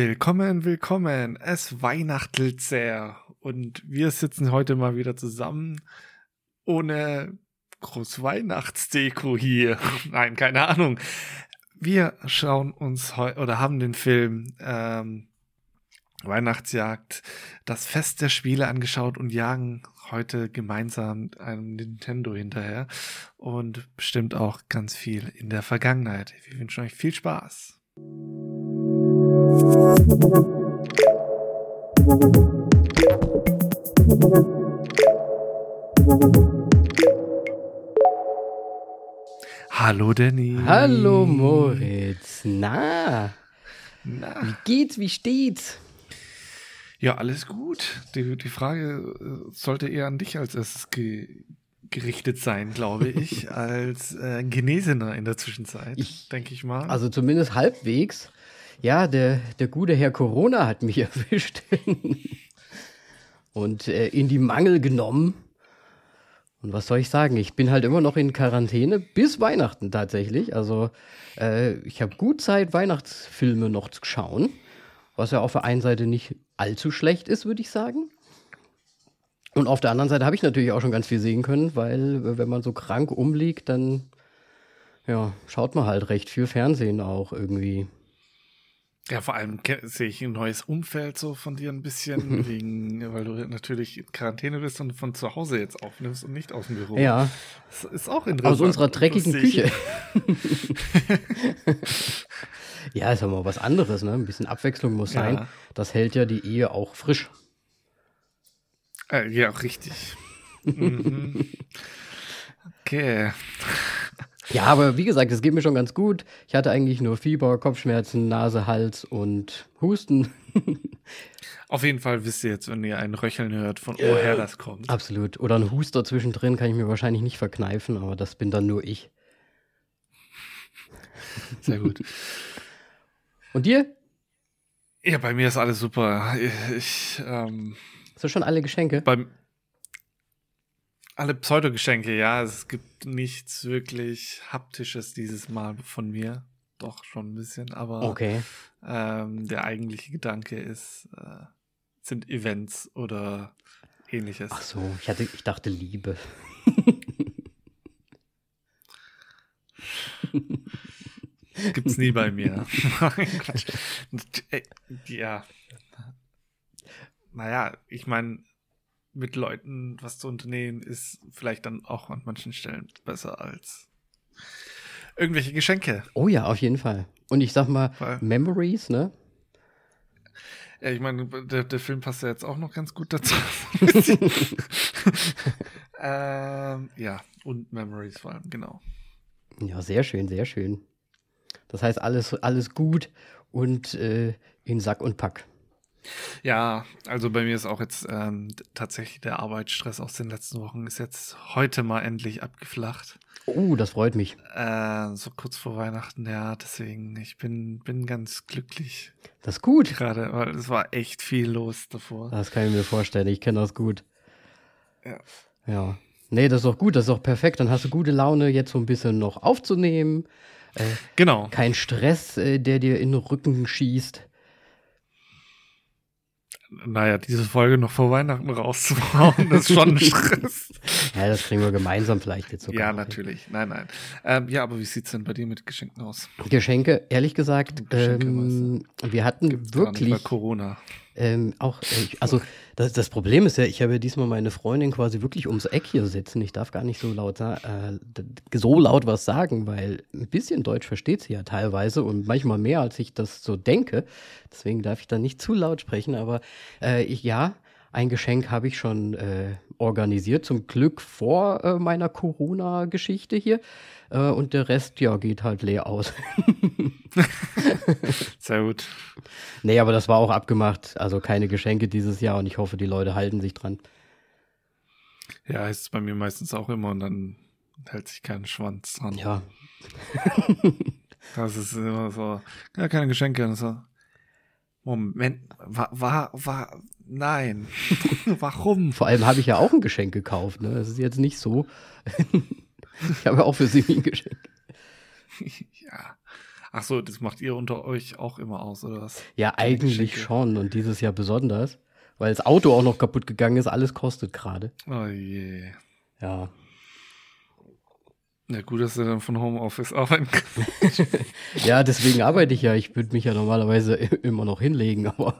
Willkommen, willkommen. Es weihnachtelt sehr. Und wir sitzen heute mal wieder zusammen ohne groß Weihnachtsdeko hier. Nein, keine Ahnung. Wir schauen uns heute oder haben den Film ähm, Weihnachtsjagd, das Fest der Spiele angeschaut und jagen heute gemeinsam einem Nintendo hinterher und bestimmt auch ganz viel in der Vergangenheit. Wir wünschen euch viel Spaß. Hallo Danny. Hallo Moritz. Na, Na, wie geht's, wie steht's? Ja, alles gut. Die, die Frage äh, sollte eher an dich als erstes ge gerichtet sein, glaube ich, als äh, Genesener in der Zwischenzeit, denke ich mal. Also zumindest halbwegs. Ja, der, der gute Herr Corona hat mich erwischt und äh, in die Mangel genommen. Und was soll ich sagen? Ich bin halt immer noch in Quarantäne bis Weihnachten tatsächlich. Also äh, ich habe gut Zeit, Weihnachtsfilme noch zu schauen, was ja auf der einen Seite nicht allzu schlecht ist, würde ich sagen. Und auf der anderen Seite habe ich natürlich auch schon ganz viel sehen können, weil äh, wenn man so krank umliegt, dann ja, schaut man halt recht viel Fernsehen auch irgendwie. Ja, vor allem sehe ich ein neues Umfeld so von dir ein bisschen, wegen, weil du natürlich in Quarantäne bist und von zu Hause jetzt aufnimmst und nicht aus dem Büro. Ja. Das ist auch interessant. Aus unserer dreckigen Küche. ja, ist ja mal was anderes, ne? Ein bisschen Abwechslung muss sein. Ja. Das hält ja die Ehe auch frisch. Äh, ja, richtig. mhm. Okay. Ja, aber wie gesagt, es geht mir schon ganz gut. Ich hatte eigentlich nur Fieber, Kopfschmerzen, Nase, Hals und Husten. Auf jeden Fall wisst ihr jetzt, wenn ihr ein Röcheln hört, von woher das kommt. Absolut. Oder ein Huster zwischendrin kann ich mir wahrscheinlich nicht verkneifen, aber das bin dann nur ich. Sehr gut. Und dir? Ja, bei mir ist alles super. Ich, ähm, Hast du schon alle Geschenke? Beim, alle Pseudogeschenke, ja. Es gibt nichts wirklich Haptisches dieses Mal von mir. Doch, schon ein bisschen, aber okay. ähm, der eigentliche Gedanke ist, äh, sind Events oder ähnliches. Ach so, ich, hatte, ich dachte Liebe. Gibt's nie bei mir. ja. Naja, ich meine, mit Leuten was zu unternehmen, ist vielleicht dann auch an manchen Stellen besser als irgendwelche Geschenke. Oh ja, auf jeden Fall. Und ich sag mal, Weil, Memories, ne? Ja, ich meine, der, der Film passt ja jetzt auch noch ganz gut dazu. ähm, ja, und Memories vor allem, genau. Ja, sehr schön, sehr schön. Das heißt, alles, alles gut und äh, in Sack und Pack. Ja, also bei mir ist auch jetzt ähm, tatsächlich der Arbeitsstress aus den letzten Wochen ist jetzt heute mal endlich abgeflacht. Oh, das freut mich. Äh, so kurz vor Weihnachten, ja, deswegen, ich bin, bin ganz glücklich. Das ist gut. Gerade, weil es war echt viel los davor. Das kann ich mir vorstellen, ich kenne das gut. Ja. Ja. Nee, das ist doch gut, das ist doch perfekt. Dann hast du gute Laune, jetzt so ein bisschen noch aufzunehmen. Äh, genau. Kein Stress, äh, der dir in den Rücken schießt naja, diese Folge noch vor Weihnachten rauszuhauen, das ist schon ein Stress. ja, das kriegen wir gemeinsam vielleicht jetzt sogar. Ja, natürlich. Nein, nein. Ähm, ja, aber wie sieht es denn bei dir mit Geschenken aus? Geschenke, ehrlich gesagt, Geschenke, ähm, wir hatten Gibt's wirklich. Corona. Ähm, auch, äh, also das, das, Problem ist ja, ich habe ja diesmal meine Freundin quasi wirklich ums Eck hier sitzen. Ich darf gar nicht so laut, äh, so laut was sagen, weil ein bisschen Deutsch versteht sie ja teilweise und manchmal mehr, als ich das so denke. Deswegen darf ich da nicht zu laut sprechen, aber äh, ich, ja, ein Geschenk habe ich schon äh, organisiert, zum Glück vor äh, meiner Corona-Geschichte hier. Äh, und der Rest, ja, geht halt leer aus. Sehr gut. Nee, aber das war auch abgemacht. Also keine Geschenke dieses Jahr und ich hoffe, die Leute halten sich dran. Ja, ist es bei mir meistens auch immer und dann hält sich kein Schwanz dran. Ja. das ist immer so, ja, keine Geschenke. Und so, Moment, war, war, war, nein. Warum? Vor allem habe ich ja auch ein Geschenk gekauft, ne? Das ist jetzt nicht so. Ich habe ja auch für sie ein Geschenk. ja. Ach so, das macht ihr unter euch auch immer aus, oder was? Ja, eigentlich schon und dieses Jahr besonders, weil das Auto auch noch kaputt gegangen ist, alles kostet gerade. Oh je. Ja. Ja, gut, dass du dann von Homeoffice arbeiten kannst. ja, deswegen arbeite ich ja. Ich würde mich ja normalerweise immer noch hinlegen, aber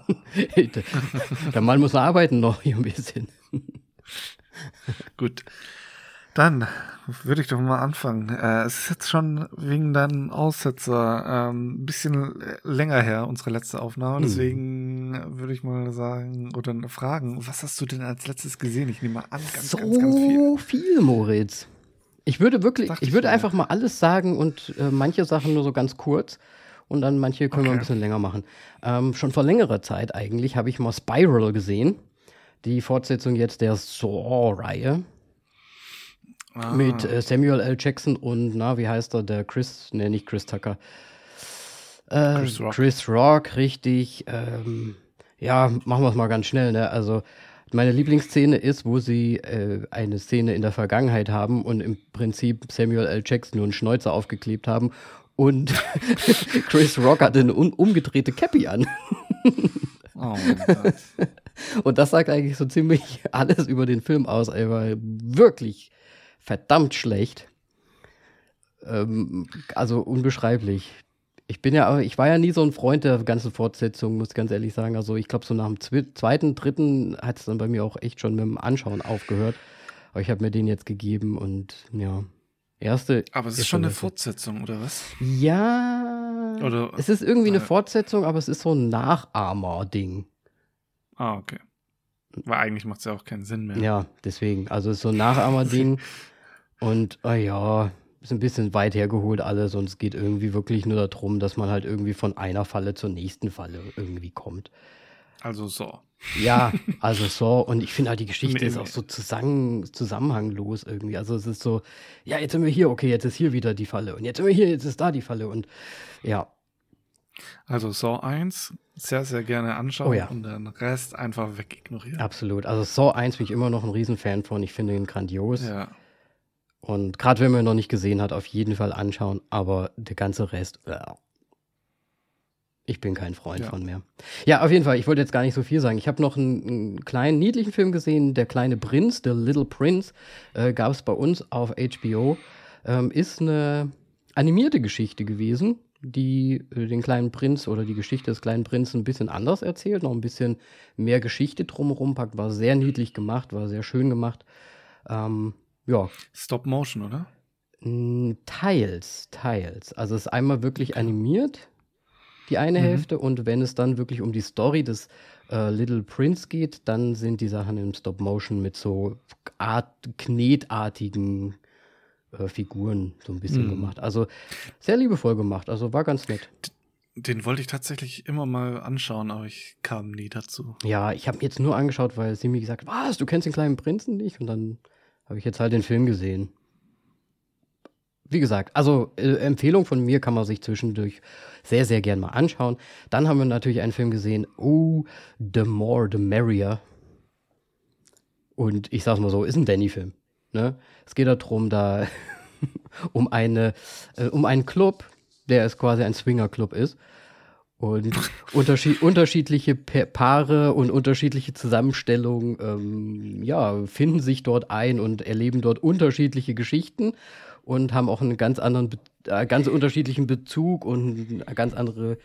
der Mann muss arbeiten noch hier ein bisschen. gut. Dann würde ich doch mal anfangen. Äh, es ist jetzt schon wegen deinem Aussetzer ähm, ein bisschen länger her, unsere letzte Aufnahme. Hm. Deswegen würde ich mal sagen oder fragen, was hast du denn als letztes gesehen? Ich nehme mal an, ganz, so ganz, ganz viel. viel, Moritz. Ich würde wirklich, Dacht ich würde einfach mal alles sagen und äh, manche Sachen nur so ganz kurz und dann manche können okay. wir ein bisschen länger machen. Ähm, schon vor längerer Zeit eigentlich habe ich mal Spiral gesehen. Die Fortsetzung jetzt der Saw-Reihe. Ah. Mit äh, Samuel L. Jackson und, na, wie heißt er, der Chris, ne, nicht Chris Tucker. Äh, Chris, Rock. Chris Rock, richtig. Ähm, ja, machen wir es mal ganz schnell, ne? Also, meine Lieblingsszene ist, wo sie äh, eine Szene in der Vergangenheit haben und im Prinzip Samuel L. Jackson nur einen Schnäuzer aufgeklebt haben und Chris Rock hat eine umgedrehte Cappy an. oh mein Gott. Und das sagt eigentlich so ziemlich alles über den Film aus. Er war wirklich verdammt schlecht. Ähm, also unbeschreiblich ich bin ja, ich war ja nie so ein Freund der ganzen Fortsetzung, muss ganz ehrlich sagen. Also ich glaube, so nach dem zweiten, dritten hat es dann bei mir auch echt schon mit dem Anschauen aufgehört. Aber ich habe mir den jetzt gegeben und ja. Erste. Aber es ist schon eine Fortsetzung, oder was? Ja. Oder, es ist irgendwie eine Fortsetzung, aber es ist so ein Nachahmer-Ding. Ah, okay. Weil eigentlich macht es ja auch keinen Sinn mehr. Ja, deswegen. Also es ist so ein Nachahmer-Ding. und, oh ja, ist ein bisschen weit hergeholt alles und es geht irgendwie wirklich nur darum, dass man halt irgendwie von einer Falle zur nächsten Falle irgendwie kommt. Also so. Ja, also so. Und ich finde halt, die Geschichte ist auch so zusammen, zusammenhanglos irgendwie. Also es ist so, ja, jetzt sind wir hier, okay, jetzt ist hier wieder die Falle. Und jetzt sind wir hier, jetzt ist da die Falle. Und ja. Also Saw 1 sehr, sehr gerne anschauen oh, ja. und den Rest einfach wegignorieren. Absolut. Also Saw 1 bin ich immer noch ein Riesenfan von. Ich finde ihn grandios. Ja. Und gerade wenn man ihn noch nicht gesehen hat, auf jeden Fall anschauen. Aber der ganze Rest, äh, ich bin kein Freund ja. von mehr. Ja, auf jeden Fall. Ich wollte jetzt gar nicht so viel sagen. Ich habe noch einen, einen, kleinen, niedlichen Film gesehen, Der kleine Prinz, The Little Prince, äh, gab es bei uns auf HBO. Ähm, ist eine animierte Geschichte gewesen, die äh, den kleinen Prinz oder die Geschichte des kleinen Prinzen ein bisschen anders erzählt, noch ein bisschen mehr Geschichte drumherum packt. War sehr niedlich gemacht, war sehr schön gemacht. Ähm, ja. Stop Motion, oder? Teils, teils. Also es ist einmal wirklich animiert, die eine mhm. Hälfte, und wenn es dann wirklich um die Story des äh, Little Prince geht, dann sind die Sachen im Stop Motion mit so Art, knetartigen äh, Figuren so ein bisschen mhm. gemacht. Also sehr liebevoll gemacht, also war ganz nett. Den wollte ich tatsächlich immer mal anschauen, aber ich kam nie dazu. Ja, ich habe mir jetzt nur angeschaut, weil sie mir gesagt hat, was, du kennst den kleinen Prinzen nicht? Und dann habe ich jetzt halt den Film gesehen. Wie gesagt, also äh, Empfehlung von mir kann man sich zwischendurch sehr, sehr gern mal anschauen. Dann haben wir natürlich einen Film gesehen, Oh, The More, The Merrier. Und ich sag's mal so, ist ein Danny-Film. Ne? Es geht darum, da um eine, äh, um einen Club, der es quasi ein Swinger-Club ist. Und unterschied unterschiedliche pa Paare und unterschiedliche Zusammenstellungen ähm, ja, finden sich dort ein und erleben dort unterschiedliche Geschichten und haben auch einen ganz anderen, äh, ganz unterschiedlichen Bezug und eine ganz andere,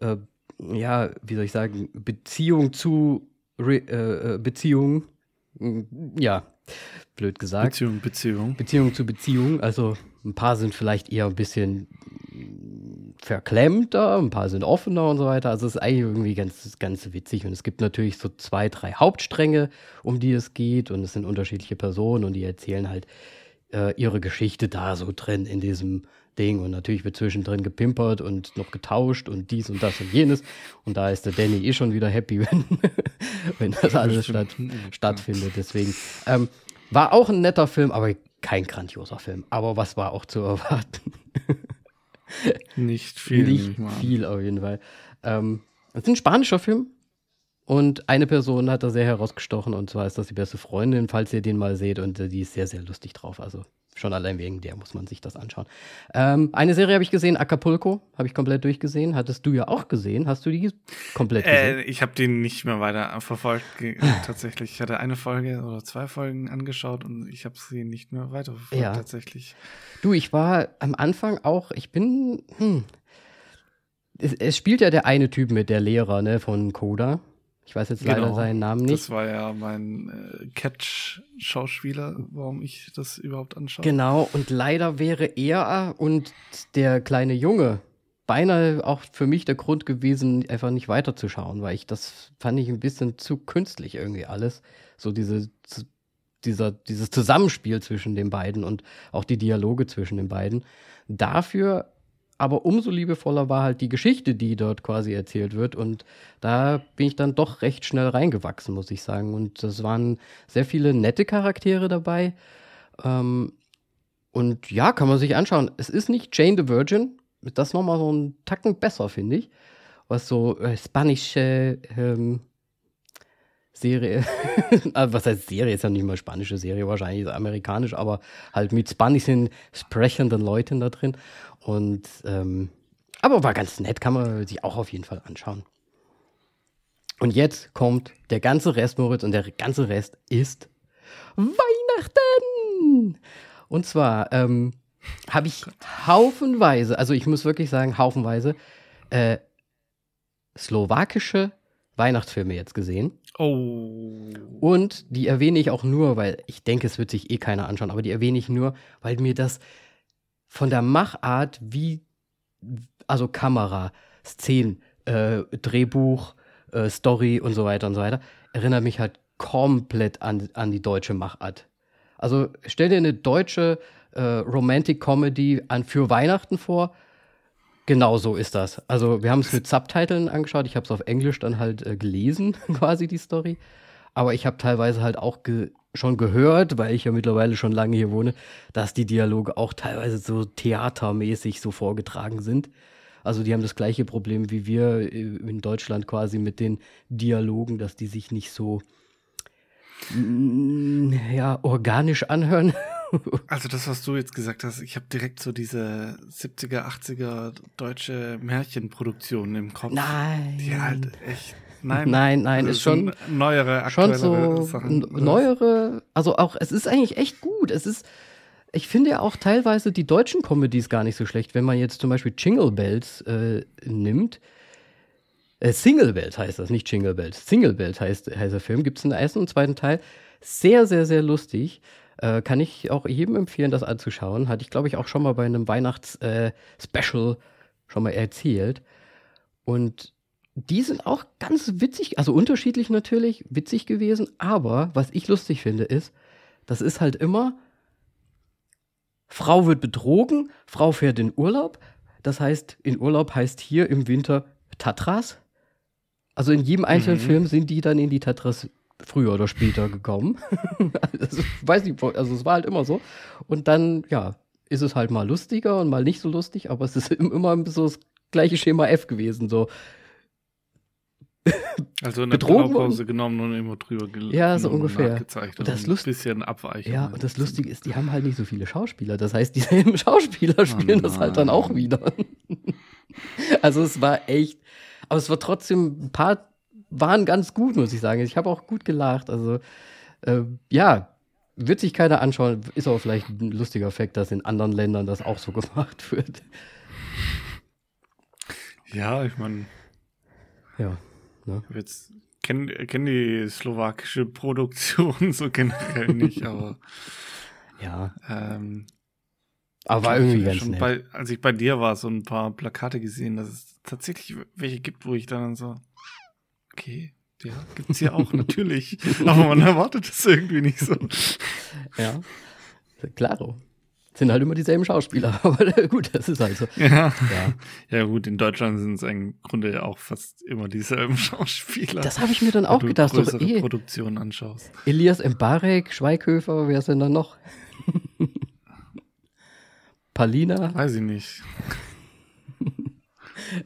äh, ja, wie soll ich sagen, Beziehung zu Re äh, äh Beziehung. Ja, blöd gesagt. Beziehung, Beziehung. Beziehung zu Beziehung. Also ein paar sind vielleicht eher ein bisschen verklemmter, ein paar sind offener und so weiter. Also es ist eigentlich irgendwie ganz, ganz witzig. Und es gibt natürlich so zwei, drei Hauptstränge, um die es geht. Und es sind unterschiedliche Personen und die erzählen halt äh, ihre Geschichte da so drin in diesem Ding. Und natürlich wird zwischendrin gepimpert und noch getauscht und dies und das und jenes. Und da ist der Danny eh schon wieder happy, wenn, wenn das alles statt, stattfindet. Deswegen ähm, war auch ein netter Film, aber kein grandioser Film. Aber was war auch zu erwarten? Nicht viel. Nicht viel auf jeden Fall. Ähm, es ist ein spanischer Film. Und eine Person hat da sehr herausgestochen und zwar ist das die beste Freundin, falls ihr den mal seht und äh, die ist sehr, sehr lustig drauf. Also schon allein wegen der muss man sich das anschauen. Ähm, eine Serie habe ich gesehen, Acapulco, habe ich komplett durchgesehen. Hattest du ja auch gesehen. Hast du die komplett gesehen? Äh, ich habe die nicht mehr weiter verfolgt. tatsächlich. Ich hatte eine Folge oder zwei Folgen angeschaut und ich habe sie nicht mehr weiter verfolgt, Ja. tatsächlich. Du, ich war am Anfang auch, ich bin, hm, es, es spielt ja der eine Typ mit, der Lehrer, ne, von Coda. Ich weiß jetzt leider Genau. seinen Namen nicht. Das war ja mein äh, Catch-Schauspieler, warum ich das überhaupt anschaue. Genau, und leider wäre er und der kleine Junge beinahe auch für mich der Grund gewesen, einfach nicht weiterzuschauen, weil ich das fand ich ein bisschen zu künstlich irgendwie alles. So diese, dieser, dieses Zusammenspiel zwischen den beiden und auch die Dialoge zwischen den beiden. Dafür aber umso liebevoller war halt die Geschichte, die dort quasi erzählt wird. Und da bin ich dann doch recht schnell reingewachsen, muss ich sagen. Und das waren sehr viele nette Charaktere dabei. Ähm, und ja, kann man sich anschauen. Es ist nicht Jane the Virgin. Das nochmal so ein Tacken besser, finde ich. Was so äh, spanische ähm, Serie, Ah, was heißt Serie, ist ja nicht mal spanische Serie, wahrscheinlich ist amerikanisch, aber halt mit spanischen sprechenden Leuten da drin. Und ähm, aber war ganz nett, kann man sich auch auf jeden Fall anschauen. Und jetzt kommt der ganze Rest, Moritz, und der ganze Rest ist Weihnachten! Und zwar ähm, habe ich haufenweise, also ich muss wirklich sagen, haufenweise, äh, slowakische Weihnachtsfilme jetzt gesehen. Oh. Und die erwähne ich auch nur, weil ich denke, es wird sich eh keiner anschauen, aber die erwähne ich nur, weil mir das von der Machart wie, also Kamera, Szenen, äh, Drehbuch, äh, Story und so weiter und so weiter, erinnert mich halt komplett an, an die deutsche Machart. Also stell dir eine deutsche äh, Romantic Comedy an für Weihnachten vor. Genau so ist das. Also wir haben es mit Subtiteln angeschaut. Ich habe es auf Englisch dann halt äh, gelesen, quasi die Story. Aber ich habe teilweise halt auch ge schon gehört, weil ich ja mittlerweile schon lange hier wohne, dass die Dialoge auch teilweise so theatermäßig so vorgetragen sind. Also die haben das gleiche Problem wie wir äh, in Deutschland quasi mit den Dialogen, dass die sich nicht so mm, ja organisch anhören. Also das, was du jetzt gesagt hast, ich habe direkt so diese 70er, 80er deutsche Märchenproduktionen im Kopf. Nein. Die halt echt. Nein, Nein, nein, das ist schon- neuere, schon so Sachen. n- neuere, also auch, es ist eigentlich echt gut. Es ist, ich finde ja auch teilweise die deutschen Comedies gar nicht so schlecht. Wenn man jetzt zum Beispiel Jingle Bells äh, nimmt, äh, Single Bells heißt das, nicht Jingle Bells. Single Bells heißt, heißt der Film, gibt es einen ersten und zweiten Teil. Sehr, sehr, sehr lustig. Äh, kann ich auch jedem empfehlen, das anzuschauen. Hatte ich, glaube ich, auch schon mal bei einem Weihnachts-Special schon mal erzählt. Und die sind auch ganz witzig, also unterschiedlich natürlich, witzig gewesen. Aber was ich lustig finde, ist, das ist halt immer, Frau wird betrogen, Frau fährt in Urlaub. Das heißt, in Urlaub heißt hier im Winter Tatras. Also in jedem einzelnen Mhm. Film sind die dann in die Tatras früher oder später gekommen. also, ich weiß nicht, also es war halt immer so. Und dann, ja, ist es halt mal lustiger und mal nicht so lustig, aber es ist immer so das gleiche Schema F gewesen. So, Also eine Blaupause genommen und immer drüber gel Ja, so und ungefähr. Und das ein Lust- bisschen Abweichung. Ja, und das Lustige ist, die haben halt nicht so viele Schauspieler. Das heißt, dieselben Schauspieler spielen das halt dann auch wieder. also es war echt, aber es war trotzdem, ein paar waren ganz gut, muss ich sagen. Ich habe auch gut gelacht. Also äh, ja, wird sich keiner anschauen. Ist aber vielleicht ein lustiger Fakt, dass in anderen Ländern das auch so gemacht wird. Ja, ich meine, Ja. Ne? jetzt kenne kenn die slowakische Produktion so generell nicht, aber Ja. ähm, Aber war irgendwie ganz schon nett. Bei, als ich bei dir war, so ein paar Plakate gesehen, dass es tatsächlich welche gibt, wo ich dann so, okay, ja, gibt's hier auch, natürlich. Aber man erwartet es irgendwie nicht so. Ja. Klaro. Sind halt immer dieselben Schauspieler. Aber gut, das ist halt so. Ja. Ja. Ja, gut, in Deutschland sind es im Grunde ja auch fast immer dieselben Schauspieler. Das habe ich mir dann wenn auch du gedacht. So, größere eh, Produktionen anschaust. Elias Mbarek, Schweighöfer, wer ist denn da noch? Palina. Weiß ich nicht.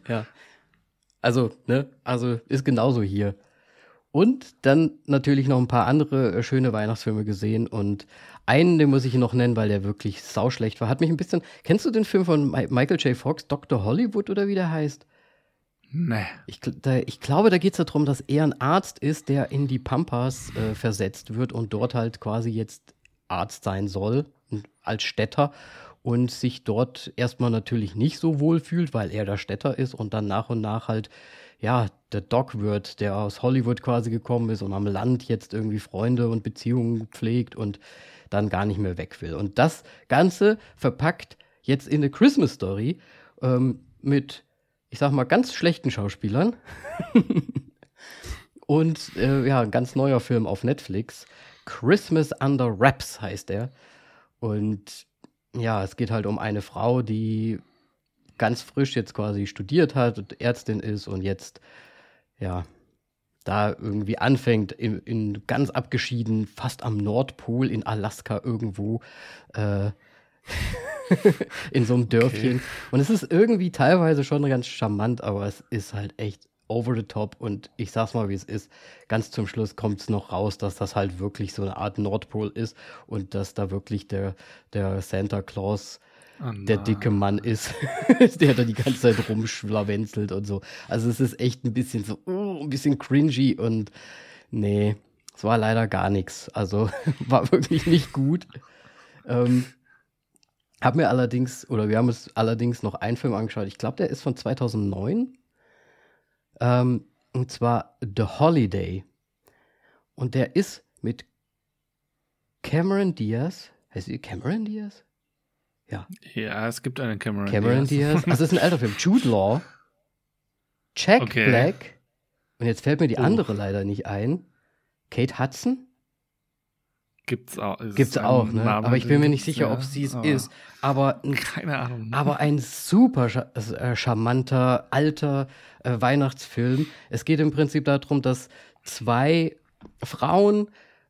Ja. Also, ne? Also ist genauso hier. Und dann natürlich noch ein paar andere äh, schöne Weihnachtsfilme gesehen und einen, den muss ich noch nennen, weil der wirklich sauschlecht war. Hat mich ein bisschen. Kennst du den Film von Michael J. Fox, Dr. Hollywood oder wie der heißt? Nee. Ich, da, ich glaube, da geht es darum, dass er ein Arzt ist, der in die Pampas äh, versetzt wird und dort halt quasi jetzt Arzt sein soll, als Städter und sich dort erstmal natürlich nicht so wohl fühlt, weil er der Städter ist und dann nach und nach halt, ja, der Doc wird, der aus Hollywood quasi gekommen ist und am Land jetzt irgendwie Freunde und Beziehungen pflegt und dann gar nicht mehr weg will. Und das Ganze verpackt jetzt in eine Christmas Story ähm, mit ich sag mal, ganz schlechten Schauspielern. Und äh, ja, ein ganz neuer Film auf Netflix. Christmas Under Wraps heißt er. Und ja, es geht halt um eine Frau, die ganz frisch jetzt quasi studiert hat und Ärztin ist und jetzt, ja, da irgendwie anfängt, in, in ganz abgeschieden, fast am Nordpol in Alaska irgendwo, äh, in so einem Dörfchen. Okay. Und es ist irgendwie teilweise schon ganz charmant, aber es ist halt echt over the top. Und ich sag's mal, wie es ist. Ganz zum Schluss kommt es noch raus, dass das halt wirklich so eine Art Nordpol ist und dass da wirklich der, der Santa Claus Oh der dicke Mann ist, der da die ganze Zeit rumschlawenzelt und so. Also es ist echt ein bisschen so, uh, ein bisschen cringy und nee, es war leider gar nichts. Also war wirklich nicht gut. Ähm, hab mir allerdings, oder wir haben uns allerdings noch einen Film angeschaut. Ich glaube, der ist von 2009. Ähm, und zwar The Holiday. Und der ist mit Cameron Diaz. Heißt sie Cameron Diaz? Ja. Ja, es gibt einen Cameron, Cameron Diaz. Diaz. Also, es ist ein alter Film. Jude Law. Jack okay. Black. Und jetzt fällt mir die oh. andere leider nicht ein. Kate Hudson. Gibt's auch. Gibt's auch, ne? Name aber ich bin mir nicht sicher, ja, ob sie es ist. Aber keine Ahnung. Aber ein super äh, charmanter alter äh, Weihnachtsfilm. Es geht im Prinzip darum, dass zwei Frauen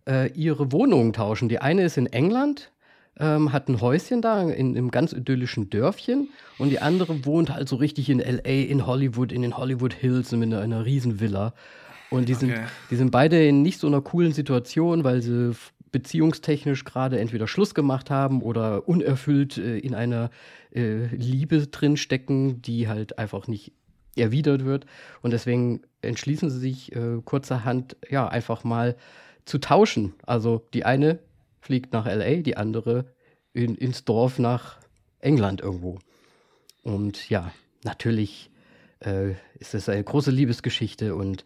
äh, ihre Wohnungen tauschen. Die eine ist in England, ähm, hat ein Häuschen da in einem ganz idyllischen Dörfchen und die andere wohnt halt so richtig in LA, in Hollywood, in den Hollywood Hills in einer, einer riesen Villa. Und die sind, okay. die sind beide in nicht so einer coolen Situation, weil sie beziehungstechnisch gerade entweder Schluss gemacht haben oder unerfüllt äh, in einer äh, Liebe drinstecken, die halt einfach nicht erwidert wird. Und deswegen entschließen sie sich äh, kurzerhand, ja, einfach mal zu tauschen. Also die eine fliegt nach LA, die andere in, ins Dorf nach England irgendwo. Und ja, natürlich äh, ist es eine große Liebesgeschichte und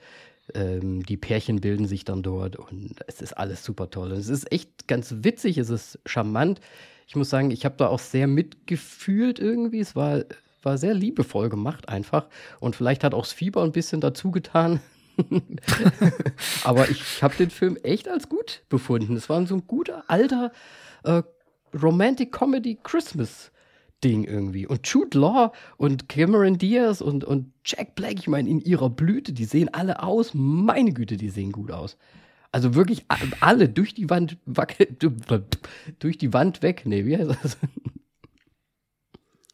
ähm, die Pärchen bilden sich dann dort und es ist alles super toll. Und es ist echt ganz witzig, es ist charmant. Ich muss sagen, ich habe da auch sehr mitgefühlt irgendwie. Es war, war sehr liebevoll gemacht einfach. Und vielleicht hat auch das Fieber ein bisschen dazu getan. Aber ich habe den Film echt als gut befunden. Es war so ein guter, alter äh, Romantic Comedy Christmas Ding irgendwie. Und Jude Law und Cameron Diaz und, und Jack Black, ich meine, in ihrer Blüte, die sehen alle aus. Meine Güte, die sehen gut aus. Also wirklich alle durch die Wand durch die Wand weg. Nee, wie heißt das?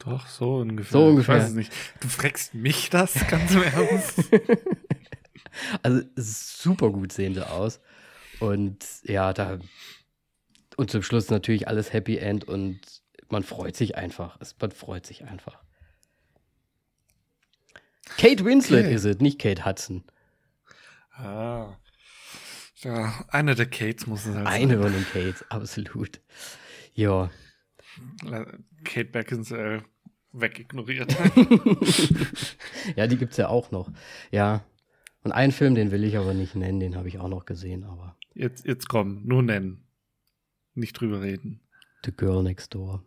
Doch, so ungefähr. So ungefähr. Ich weiß es nicht. Du fragst mich das ganz im Ernst. also super gut sehen sie aus. Und ja, da. Und zum Schluss natürlich alles Happy End und man freut sich einfach. Es, man freut sich einfach. Kate Winslet okay. ist es, nicht Kate Hudson. Ah. Ja, eine der Kates muss es halt Eine sein. von den Kates, absolut. Ja. Kate Beckinsale wegignoriert. ja, die gibt es ja auch noch. Ja. Und einen Film, den will ich aber nicht nennen, den habe ich auch noch gesehen, aber. Jetzt, jetzt komm, nur nennen. Nicht drüber reden. The Girl Next Door.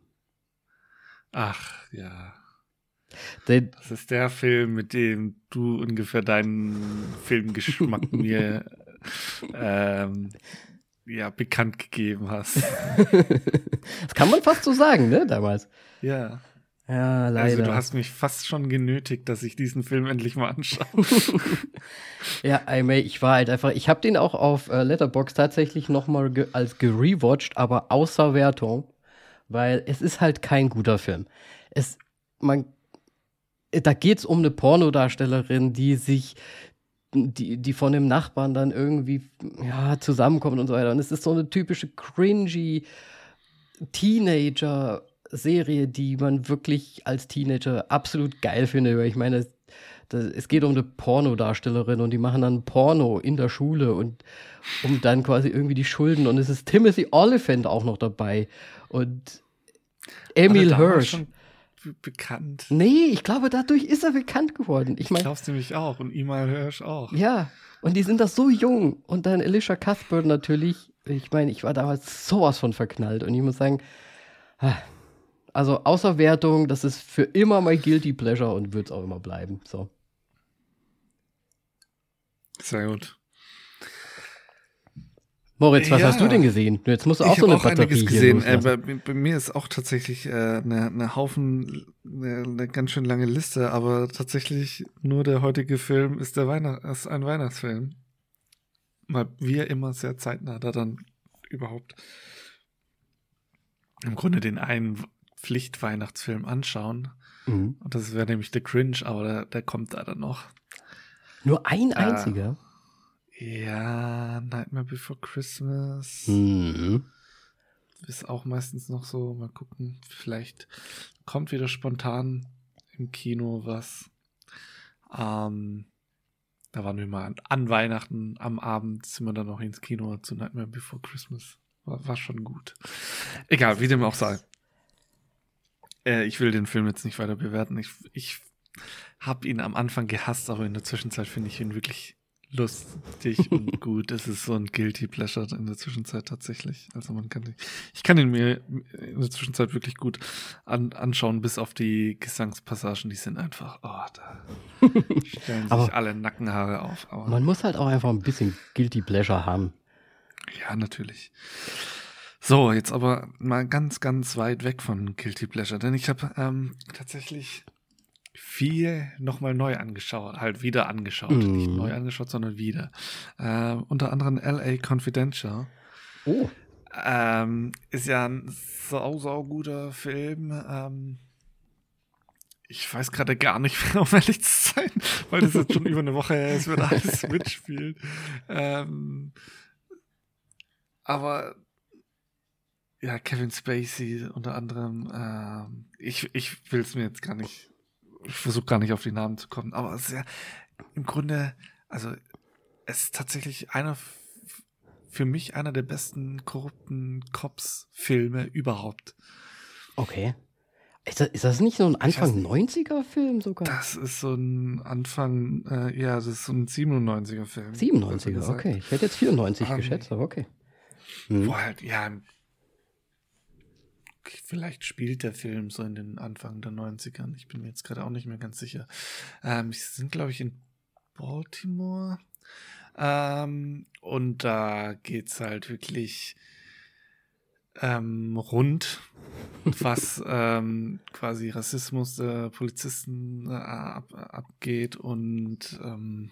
Ach, ja. das ist der Film, mit dem du ungefähr deinen Filmgeschmack mir ähm, ja, bekannt gegeben hast. das kann man fast so sagen, ne, damals. Ja. Ja, leider. Also du hast mich fast schon genötigt, dass ich diesen Film endlich mal anschaue. ja, I may, ich war halt einfach, ich habe den auch auf äh, Letterbox tatsächlich noch mal ge als gerewatcht, aber außer Wertung weil es ist halt kein guter Film. Es, man, da geht es um eine Pornodarstellerin, die sich die, die von dem Nachbarn dann irgendwie ja, zusammenkommen und so weiter. Und es ist so eine typische cringy Teenager-Serie, die man wirklich als Teenager absolut geil findet. Weil ich meine, es geht um eine Pornodarstellerin und die machen dann Porno in der Schule und um dann quasi irgendwie die Schulden und es ist Timothy Oliphant auch noch dabei und Emil Hirsch. bekannt. Nee, ich glaube, dadurch ist er bekannt geworden. Ich, mein, ich glaube nämlich auch und Emil Hirsch auch. Ja, und die sind da so jung und dann Alicia Cuthbert natürlich. Ich meine, ich war damals sowas von verknallt und ich muss sagen, ah, also außer Wertung, das ist für immer mein Guilty Pleasure und wird es auch immer bleiben. So. Sehr gut. Moritz, was ja. hast du denn gesehen? Jetzt musst du auch ich so eine auch Batterie gesehen. Äh, bei, bei, mir ist auch tatsächlich äh, eine, eine Haufen, eine, eine, ganz schön lange Liste, aber tatsächlich nur der heutige Film ist der Weihnacht, ist ein Weihnachtsfilm. Weil wir immer sehr zeitnah da dann überhaupt im Grunde den einen Pflichtweihnachtsfilm anschauen. Mhm. Und das wäre nämlich The Cringe, aber der, der kommt da dann noch. Nur ein einziger? Äh, ja, Nightmare Before Christmas. Mhm. Ist auch meistens noch so, mal gucken, vielleicht kommt wieder spontan im Kino was. Ähm, da waren wir mal an, an, Weihnachten am Abend, sind wir dann noch ins Kino zu Nightmare Before Christmas. War, war schon gut. Egal, wie dem auch sei. Äh, ich will den Film jetzt nicht weiter bewerten. Ich, ich habe ihn am Anfang gehasst, aber in der Zwischenzeit finde ich ihn wirklich lustig und gut. Es ist so ein Guilty Pleasure in der Zwischenzeit tatsächlich. Also man kann, ich kann ihn mir in der Zwischenzeit wirklich gut an, anschauen, bis auf die Gesangspassagen, die sind einfach, oh, da stellen sich aber alle Nackenhaare auf. Aber man muss halt auch einfach ein bisschen Guilty Pleasure haben. Ja, natürlich. So, jetzt aber mal ganz, ganz weit weg von Guilty Pleasure, denn ich habe ähm, tatsächlich viel nochmal neu angeschaut, halt wieder angeschaut. Mm. Nicht neu angeschaut, sondern wieder. Äh, unter anderem LA Confidential. Oh. Ähm, ist ja ein sau, sau guter Film. Ähm, ich weiß gerade gar nicht mehr, um ehrlich zu sein, weil das jetzt schon über eine Woche her ist, wenn alles mitspielt. Ähm, aber ja, Kevin Spacey unter anderem. Ähm, ich ich will es mir jetzt gar nicht ich versuche gar nicht auf die Namen zu kommen, aber es ist ja im Grunde, also es ist tatsächlich einer für mich einer der besten korrupten Cops-Filme überhaupt. Okay. Ist das, ist das nicht so ein Anfang 90er-Film sogar? Das ist so ein Anfang, äh, ja, das ist so ein 97er-Film. 97er, okay. Ich hätte jetzt 94 um, ähm, geschätzt, aber okay. Hm. Wo halt, ja, vielleicht spielt der Film so in den Anfang der 90ern. Ich bin mir jetzt gerade auch nicht mehr ganz sicher. Ähm, sie sind, glaube ich, in Baltimore. Ähm, und da geht's halt wirklich ähm, rund, was ähm, quasi Rassismus der Polizisten äh, ab, abgeht und ähm,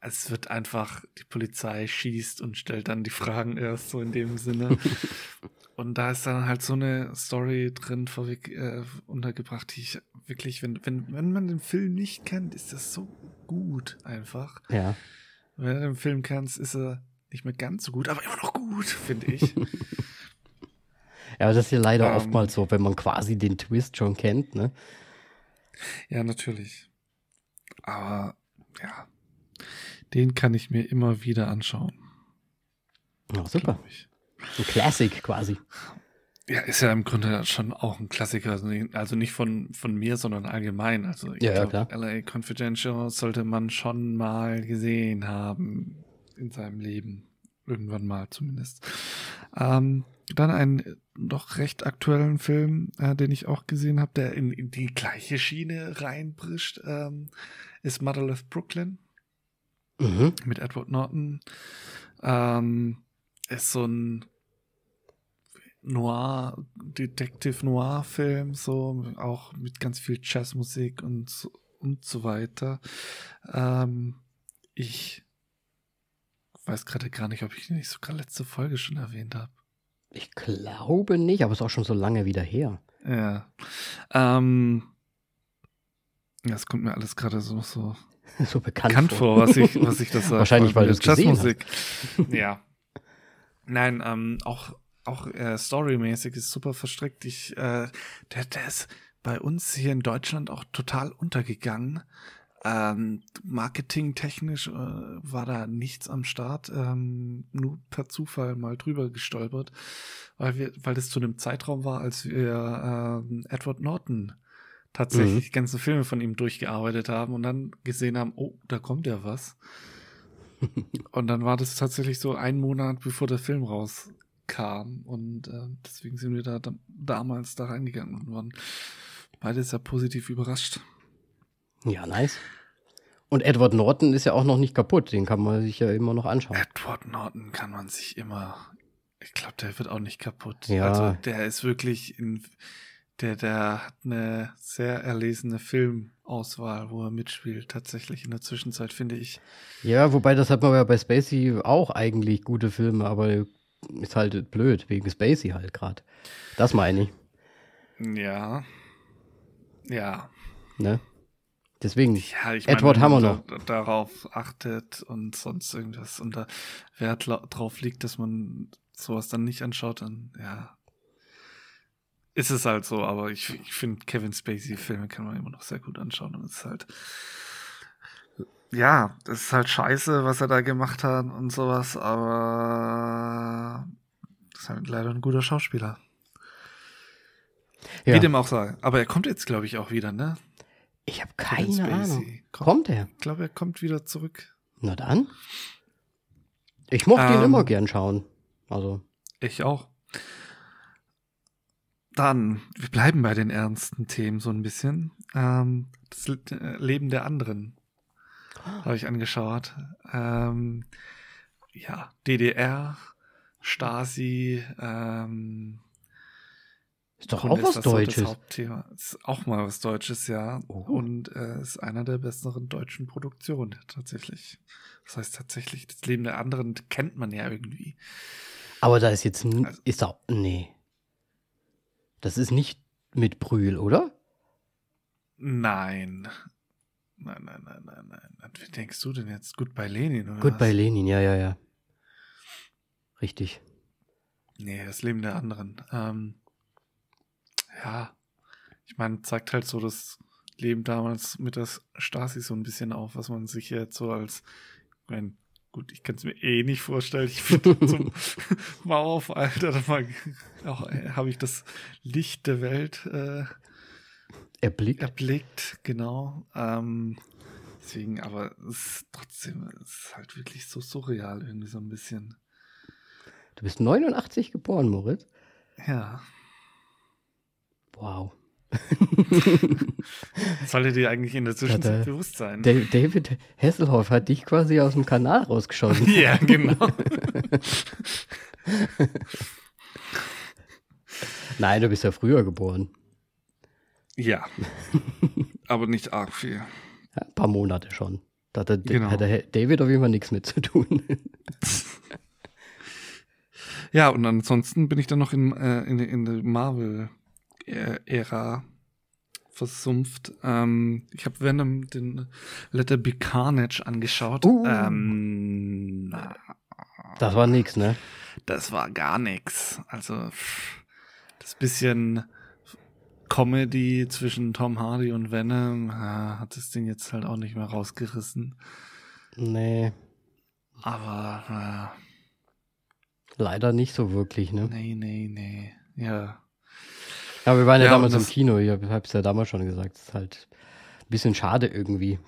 es wird einfach, die Polizei schießt und stellt dann die Fragen erst so in dem Sinne. Und da ist dann halt so eine Story drin vorweg, äh, untergebracht, die ich wirklich, wenn, wenn, wenn man den Film nicht kennt, ist das so gut einfach. Ja. Wenn du den Film kennst, ist er nicht mehr ganz so gut, aber immer noch gut, finde ich. ja, aber das ist ja leider ähm, oftmals so, wenn man quasi den Twist schon kennt, ne? Ja, natürlich. Aber ja, den kann ich mir immer wieder anschauen. Oh, super. Ein Classic quasi. Ja, ist ja im Grunde schon auch ein Klassiker. Also nicht von, von mir, sondern allgemein. Also ich ja, glaube, ja, LA Confidential sollte man schon mal gesehen haben in seinem Leben. Irgendwann mal zumindest. Ähm, dann einen noch recht aktuellen Film, äh, den ich auch gesehen habe, der in, in, die gleiche Schiene reinbrischt, ähm, ist Motherless Brooklyn mhm. mit Edward Norton. Ähm, ist so ein Noir, Detective Noir Film, so, auch mit ganz viel Jazzmusik und, so, und so weiter. Ähm, ich weiß gerade gar nicht, ob ich nicht sogar letzte Folge schon erwähnt habe. Ich glaube nicht, aber es ist auch schon so lange wieder her. Ja. Ähm, Das kommt mir alles gerade so, so so bekannt, bekannt vor, was ich, was ich das sage. Wahrscheinlich, weil du es gesehen Jazzmusik. Ja. Nein, ähm, auch, auch äh, storymäßig ist super verstrickt. Ich, äh, der, der ist bei uns hier in Deutschland auch total untergegangen. Ähm, marketingtechnisch äh, war da nichts am Start, ähm, nur per Zufall mal drüber gestolpert, weil wir, weil das zu einem Zeitraum war, als wir äh, Edward Norton tatsächlich Mhm. die ganzen Filme von ihm durchgearbeitet haben und dann gesehen haben, oh, da kommt ja was. und dann war das tatsächlich so ein Monat, bevor der Film rauskam und äh, deswegen sind wir da, da damals da reingegangen und waren beide sehr positiv überrascht. Ja, nice. Und Edward Norton ist ja auch noch nicht kaputt. Den kann man sich ja immer noch anschauen. Edward Norton kann man sich immer, ich glaube, der wird auch nicht kaputt. Ja. Also der ist wirklich in, der, der hat eine sehr erlesene Filmauswahl, wo er mitspielt, tatsächlich in der Zwischenzeit, finde ich. Ja, wobei das hat man ja bei Spacey auch eigentlich gute Filme, aber ist halt blöd, wegen Spacey halt gerade. Das meine ich, Ja. Ja. ne? Deswegen, Ja, ich Edward wir man noch. Da, darauf achtet und sonst irgendwas und da Wert drauf liegt, dass man sowas dann nicht anschaut, dann ja. Ist es halt so, aber ich, ich finde, Kevin Spacey-Filme kann man immer noch sehr gut anschauen und es ist halt. Ja, das ist halt scheiße, was er da gemacht hat und sowas, aber ist halt leider ein guter Schauspieler. ja. Wie dem auch sei. Aber er kommt jetzt, glaube ich, auch wieder, ne? ich habe keine. Ahnung. Kommt. Kommt er? Ich glaube, er kommt wieder zurück. Na dann. Ich mochte ihn Ähm. immer gern schauen. Also, Ich auch. Dann, wir bleiben bei den ernsten Themen so ein bisschen. Ähm, das äh, Leben der anderen habe ich angeschaut. Ähm, ja, DDR, Stasi, ähm, ist doch auch was Deutsches. Das Hauptthema. Ist auch mal was Deutsches, ja. Oh. Und äh, ist einer der besseren deutschen Produktionen tatsächlich. Das heißt tatsächlich, das Leben der anderen kennt man ja irgendwie. Aber da ist jetzt, Also- ist da, nee. Das ist nicht mit Brühl, oder? Nein. Nein, nein, nein, nein, nein. Wie denkst du denn jetzt? Gut bei Lenin, oder? Gut was? bei Lenin, ja, ja, ja. Richtig. Nee, das Leben der anderen. Ähm, ja. Ich meine, zeigt halt so das Leben damals mit der Stasi so ein bisschen auf, was man sich jetzt so als, ich mein, gut, ich kann es mir eh nicht vorstellen. Ich bin zum Maueraufalter, da auch, äh, habe ich das Licht der Welt äh, Erblickt. erblickt, genau. Ähm, deswegen, aber es ist trotzdem, es ist halt wirklich so surreal irgendwie so ein bisschen. Du bist 89 geboren, Moritz. Ja. Wow. Sollte dir eigentlich in der Zwischenzeit Ja, bewusst sein. Da- David Hasselhoff hat dich quasi aus dem Kanal rausgeschossen. ja, genau. Nein, du bist ja früher geboren. Ja. Aber nicht arg viel. Ja, ein paar Monate schon. Da hat Genau. hat David auf jeden Fall nichts mit zu tun. Ja, und ansonsten bin ich dann noch in, äh, in, in der Marvel-Ära versumpft. Ähm, ich habe Venom den Letter Be Carnage angeschaut. Uh. Ähm, Das war nix, ne? das war gar nix. Also das bisschen Comedy zwischen Tom Hardy und Venom äh, hat das Ding jetzt halt auch nicht mehr rausgerissen. Nee, Aber leider nicht so wirklich, ne? nee, nee, nee. Ja. Ja, wir waren ja, Ja, damals im das- Kino, ich habe es ja damals schon gesagt. Es ist halt ein bisschen schade irgendwie.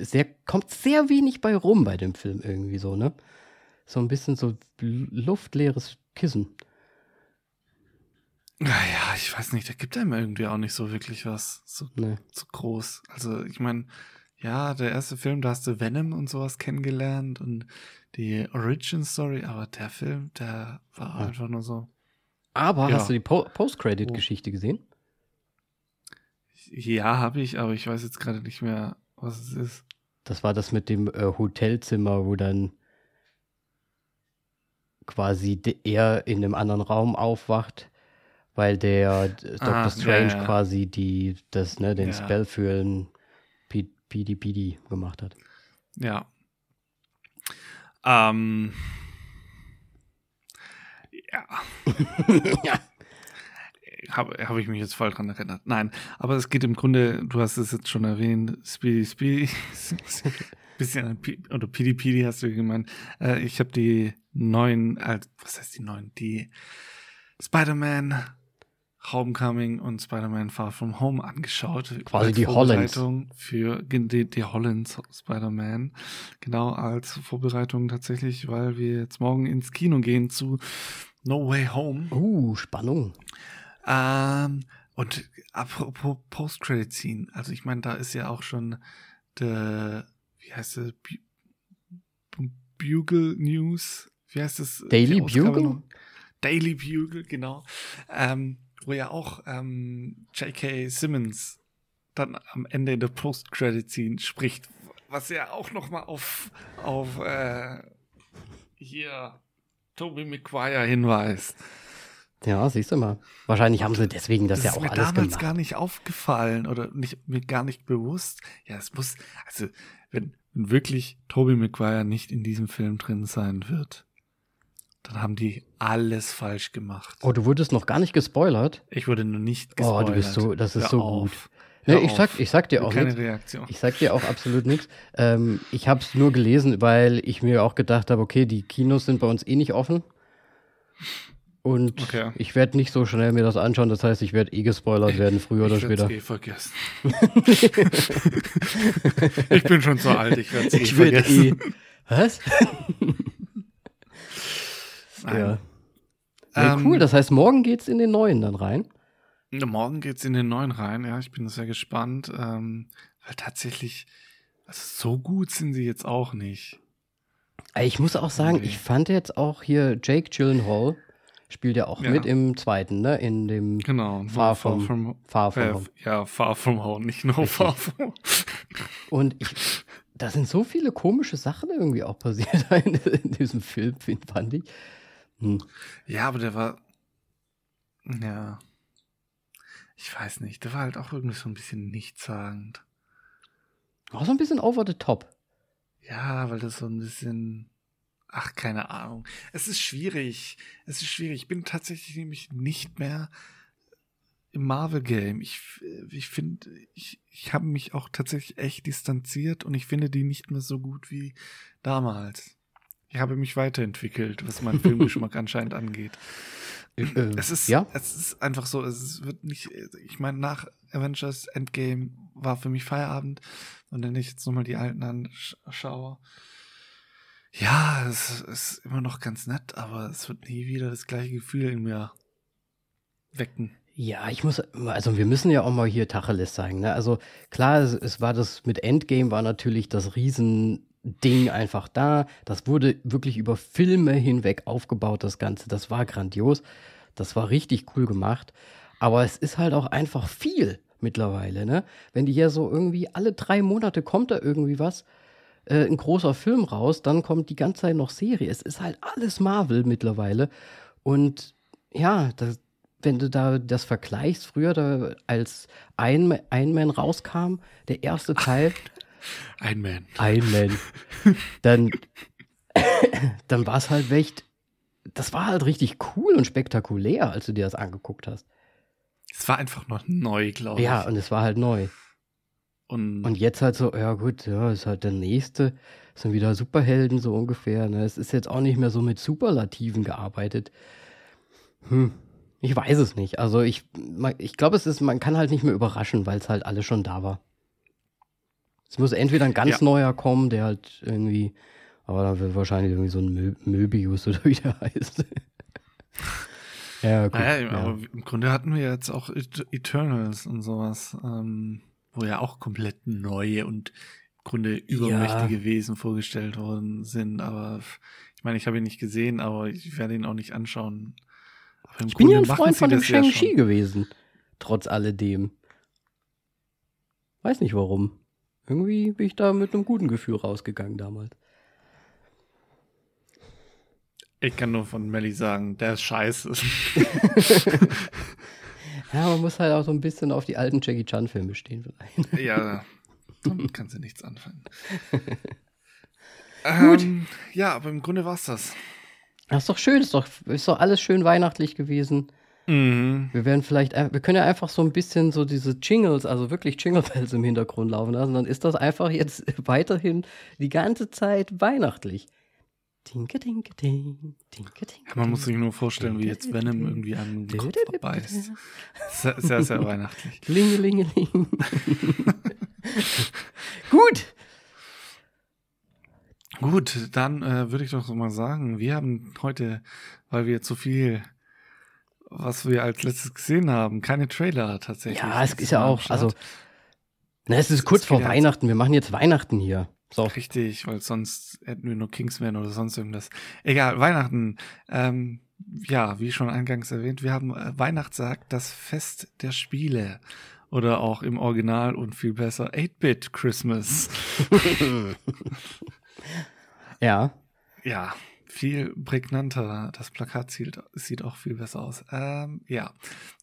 Sehr, kommt sehr wenig bei rum bei dem Film irgendwie so, ne? So ein bisschen so luftleeres Kissen. Naja, ich weiß nicht, da gibt einem irgendwie auch nicht so wirklich was so, Ne? so groß. Also ich meine, ja, der erste Film, da hast du Venom und sowas kennengelernt und die Origin Story, aber der Film, der war Ja. einfach nur so. Aber Ja. hast du die po Post-Credit-Geschichte gesehen? Ja, habe ich, aber ich weiß jetzt gerade nicht mehr, was es ist. Das war das mit dem äh, Hotelzimmer, wo dann quasi er in einem anderen Raum aufwacht, weil der Dr. Ah, ja, Strange ja. quasi die, das, ne, den Ja. Spell für ein Pidi gemacht hat. Ja. Ähm. Ja. ja. Habe hab ich mich jetzt voll dran erinnert. Nein, aber es geht im Grunde, du hast es jetzt schon erwähnt, Speedy Speedy. bisschen an P oder Pidi hast du gemeint. Äh, ich habe die neuen, äh, was heißt die neuen? Die Spider-Man Homecoming und Spider-Man Far From Home angeschaut. Quasi die Hollands. Vorbereitung Für die, die Hollands Spider-Man. Genau, als Vorbereitung tatsächlich, weil wir jetzt morgen ins Kino gehen zu No Way Home. Uh, Spannung. Ähm, und apropos Post-Credit-Scene, also ich meine, da ist ja auch schon der, wie heißt es, Bu Bugle News, wie heißt das? Daily Bugle? Daily Bugle, genau. Ähm, wo ja auch ähm, J.K. Simmons dann am Ende der Post-Credit-Scene spricht, was ja auch noch mal auf, auf äh, hier Tobey Maguire hinweist. Ja, siehst du mal. Wahrscheinlich haben sie deswegen das, Das ja ist auch mir alles damals gemacht. gar nicht aufgefallen oder nicht, mir gar nicht bewusst. Ja, es muss, also, wenn, wenn wirklich Tobey Maguire nicht in diesem Film drin sein wird, dann haben die alles falsch gemacht. Oh, du wurdest noch gar nicht gespoilert? Ich wurde nur nicht Oh, gespoilert. du bist so- das ist Hör so auf. gut. Nee, ich sag, ich sag dir auch Keine nichts. Reaktion. Ich sag dir auch absolut nichts. Ähm, ich habe es nur gelesen, weil ich mir auch gedacht habe, okay, die Kinos sind bei uns eh nicht offen. Und Okay. ich werde nicht so schnell mir das anschauen. Das heißt, ich werde eh gespoilert werden, früher oder ich werd's später. eh vergessen. ich bin schon so alt, ich werde es eh Ich vergessen. eh. Was? Nein. Ja. Ja, Ähm, cool, das heißt, morgen geht's in den neuen dann rein. Morgen geht's in den neuen rein, ja, ich bin sehr gespannt, ähm, weil tatsächlich, also so gut sind sie jetzt auch nicht. Äh, Ich muss auch sagen, Nee. ich fand jetzt auch hier Jake Gyllenhaal spielt ja auch Ja. mit im zweiten, ne? In dem Genau. Far from- Far From äh, Home. Ja, Far From Home, nicht No Far From Home. Und ich, da sind so viele komische Sachen irgendwie auch passiert in, in diesem Film, fand ich. Hm. Ja, aber der war, ja, ich weiß nicht, der war halt auch irgendwie so ein bisschen nichtssagend. Auch so ein bisschen over the top. Ja, weil das so ein bisschen. Ach, keine Ahnung. Es ist schwierig. Es ist schwierig. Ich bin tatsächlich nämlich nicht mehr im Marvel-Game. Ich, ich finde, ich, ich habe mich auch tatsächlich echt distanziert und ich finde die nicht mehr so gut wie damals. Ich habe mich weiterentwickelt, was meinen Filmgeschmack anscheinend angeht. Äh, Es ist, ja? es ist einfach so, es wird nicht, ich meine, nach Avengers Endgame war für mich Feierabend und wenn ich jetzt nochmal die alten anschaue, ja, es ist immer noch ganz nett, aber es wird nie wieder das gleiche Gefühl in mir wecken. Ja, ich muss, also wir müssen ja auch mal hier Tacheles sagen. Ne? Also klar, es, es war das mit Endgame war natürlich das Riesending einfach da. Das wurde wirklich über Filme hinweg aufgebaut, das Ganze. Das war grandios. Das war richtig cool gemacht. Aber es ist halt auch einfach viel mittlerweile, ne? Wenn die ja so irgendwie alle drei Monate kommt da irgendwie was, äh, ein großer Film raus, dann kommt die ganze Zeit noch Serie. Es ist halt alles Marvel mittlerweile. Und ja, das, wenn du da das vergleichst, früher, da, als Man, Iron Man rauskam, der erste Teil, Ein Man. Iron Man, dann, dann war es halt echt, das war halt richtig cool und spektakulär, als du dir das angeguckt hast. Es war einfach noch neu, glaube ich. Ja, und es war halt neu. und, Und jetzt halt so, ja gut, ja, ist halt der nächste, sind wieder Superhelden so ungefähr. Ne? Es ist jetzt auch nicht mehr so mit Superlativen gearbeitet. Hm, ich weiß es nicht. Also ich, ich glaube, es ist, man kann halt nicht mehr überraschen, weil es halt alles schon da war. Es muss entweder ein ganz Ja. neuer kommen, der halt irgendwie, aber dann wird wahrscheinlich irgendwie so ein Mö Möbius oder wie der heißt. ja, gut. naja, ja. aber im Grunde hatten wir jetzt auch Et- Eternals und sowas, ähm, wo ja auch komplett neue und im Grunde übermächtige Wesen vorgestellt worden sind. Aber ich meine, ich habe ihn nicht gesehen, aber ich werde ihn auch nicht anschauen. Ich bin ja ein Freund von dem ja Shang-Chi schon. gewesen. Trotz alledem. Weiß nicht warum. Irgendwie bin ich da mit einem guten Gefühl rausgegangen damals. Ich kann nur von Melly sagen, der ist scheiße. Ja, man muss halt auch so ein bisschen auf die alten Jackie Chan-Filme stehen vielleicht. ja, Damit kannst du nichts anfangen. ähm, ja, aber im Grunde war es das. Das ist doch schön, ist doch, ist doch alles schön weihnachtlich gewesen. Mhm. Wir werden vielleicht, wir können ja einfach so ein bisschen so diese Jingles, also wirklich Jingle Bells im Hintergrund laufen lassen. Dann ist das einfach jetzt weiterhin die ganze Zeit weihnachtlich. Dinke, dinke, ding, dinke, dinke. Ja, man muss sich nur vorstellen, wie jetzt Venom irgendwie an den Kopf beißt. Sehr, sehr, sehr weihnachtlich. Klingelingeling. Gut. Gut, dann äh, würde ich doch mal sagen, wir haben heute, weil wir zu viel, was wir als letztes gesehen haben, keine Trailer tatsächlich. Ja, es ist ja auch, Start. also, na, es ist kurz geht vor Weihnachten. Wir machen jetzt Weihnachten hier. So. Richtig, weil sonst hätten wir nur Kingsman oder sonst irgendwas. Egal, Weihnachten. Ähm, ja, wie schon eingangs erwähnt, wir haben äh, Weihnachtstag, das Fest der Spiele. Oder auch im Original und viel besser 8-Bit Christmas. Ja. Ja, viel prägnanter. Das Plakat sieht, sieht auch viel besser aus. Ähm, ja,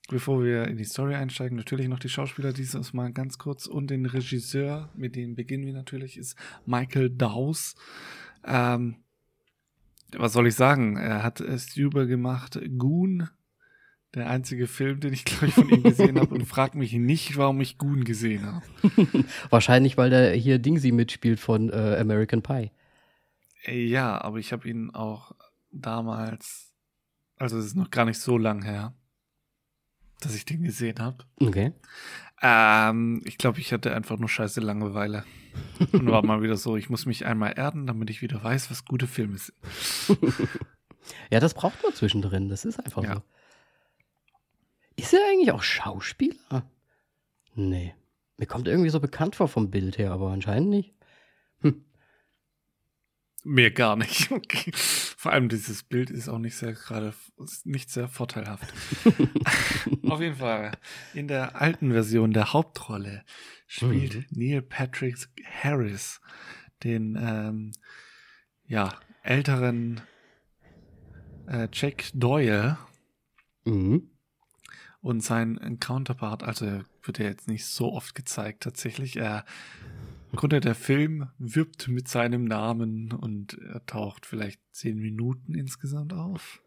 bevor wir in die Story einsteigen, natürlich noch die Schauspieler dieses Mal ganz kurz und den Regisseur, mit dem beginnen wir natürlich, ist Michael Dawes. Ähm, was soll ich sagen? Er hat es über gemacht. Goon, der einzige Film, den ich, glaube ich, von ihm gesehen habe und frag mich nicht, warum ich Goon gesehen habe. Wahrscheinlich, weil der hier Dingsy mitspielt von äh, American Pie. Ja, aber ich habe ihn auch damals, also es ist noch gar nicht so lang her, dass ich den gesehen habe. Okay. Ähm, ich glaube, ich hatte einfach nur scheiße Langeweile. Und war mal wieder so, ich muss mich einmal erden, damit ich wieder weiß, was gute Filme sind. Ja, das braucht man zwischendrin. Das ist einfach Ja. so. Ist er eigentlich auch Schauspieler? Nee. Mir kommt irgendwie so bekannt vor vom Bild her, aber anscheinend nicht. Mir gar nicht. Okay. Vor allem dieses Bild ist auch nicht sehr gerade, nicht sehr vorteilhaft. Auf jeden Fall. In der alten Version der Hauptrolle spielt Mhm. Neil Patrick Harris den ähm, ja älteren äh, Jack Doyle Mhm. und sein Counterpart, also er wird ja jetzt nicht so oft gezeigt tatsächlich. Er im Grunde der Film wirbt mit seinem Namen und er taucht vielleicht zehn Minuten insgesamt auf.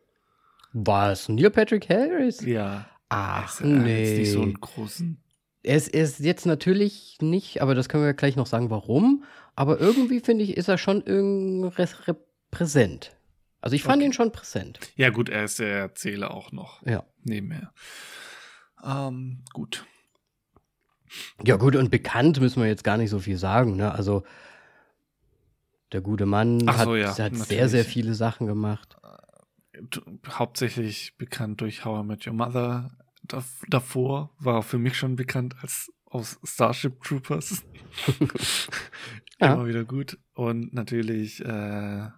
Was? Neil Patrick Harris? Ja. Ach, er hat jetzt nee. nicht so einen großen. Er ist, er ist jetzt natürlich nicht, aber das können wir gleich noch sagen, warum. Aber irgendwie finde ich, ist er schon irgendwie rä- präsent. Also ich fand Okay. ihn schon präsent. Ja, gut, er ist der Erzähler auch noch Ja. nebenher. Ähm, gut. Ja, gut, und bekannt müssen wir jetzt gar nicht so viel sagen, ne? Also der gute Mann Ach hat, so, ja, hat sehr, sehr viele Sachen gemacht. Hauptsächlich bekannt durch How I Met Your Mother. Dav davor war für mich schon bekannt als aus Starship Troopers. Ja. Immer wieder gut. Und natürlich äh,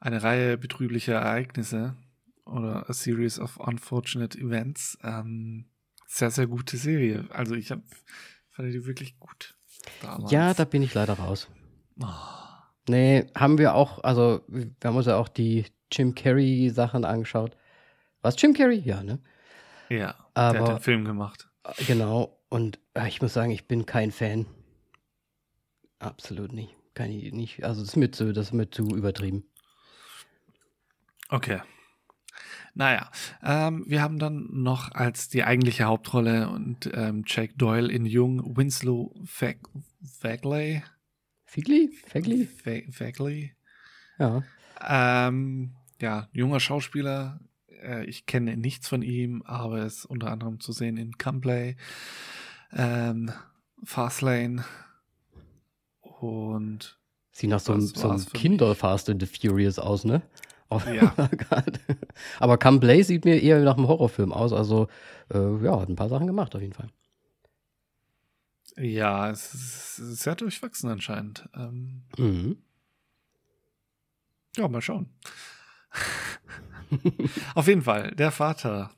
eine Reihe betrüblicher Ereignisse oder A Series of Unfortunate Events. Ähm, sehr, sehr gute Serie. Also ich hab, fand die wirklich gut. Damals. Ja, da bin ich leider raus. Oh. Nee, haben wir auch, also wir haben uns ja auch die Jim Carrey Sachen angeschaut. Was Jim Carrey? Ja, ne? Ja, der Aber- hat den Film gemacht. Äh, Genau. Und äh, ich muss sagen, ich bin kein Fan. Absolut nicht. Kann ich nicht. Also das ist mir zu, das ist mir zu übertrieben. Okay. Naja, ähm, wir haben dann noch als die eigentliche Hauptrolle und ähm, Jack Doyle in Jung Winslow Fag Fagley. Figli? Fagli? Fa Fagley. Ja. Ähm, ja, junger Schauspieler. Äh, ich kenne nichts von ihm, aber er ist unter anderem zu sehen in Cumplay, ähm, Fastlane und Sieht nach so einem, so Kinder-Fast and the Furious aus, ne? Oh, Ja. Aber Come Play sieht mir eher nach einem Horrorfilm aus. Also, äh, ja, hat ein paar Sachen gemacht auf jeden Fall. ja, es ist sehr durchwachsen anscheinend. Ähm, Mhm. Ja, mal schauen. Auf jeden Fall, der Vater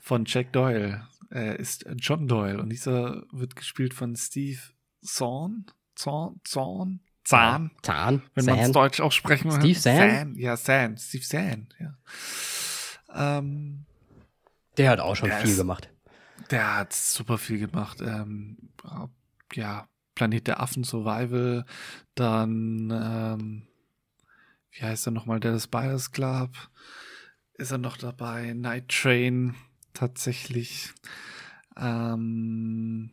von Jack Doyle äh, ist John Doyle und dieser wird gespielt von Steve Zorn. Zorn? Zorn? Zahn? Zahn. Wenn man es. Deutsch aussprechen will. Steve Zahn? Zahn? Ja, Zahn. Steve Zahn, ja. Ähm, Der hat auch schon viel ist- gemacht. der hat super viel gemacht. Ähm, ja, Planet der Affen Survival, dann, ähm, wie heißt er nochmal, der Spiders Club, ist er noch dabei, Night Train, tatsächlich, ähm,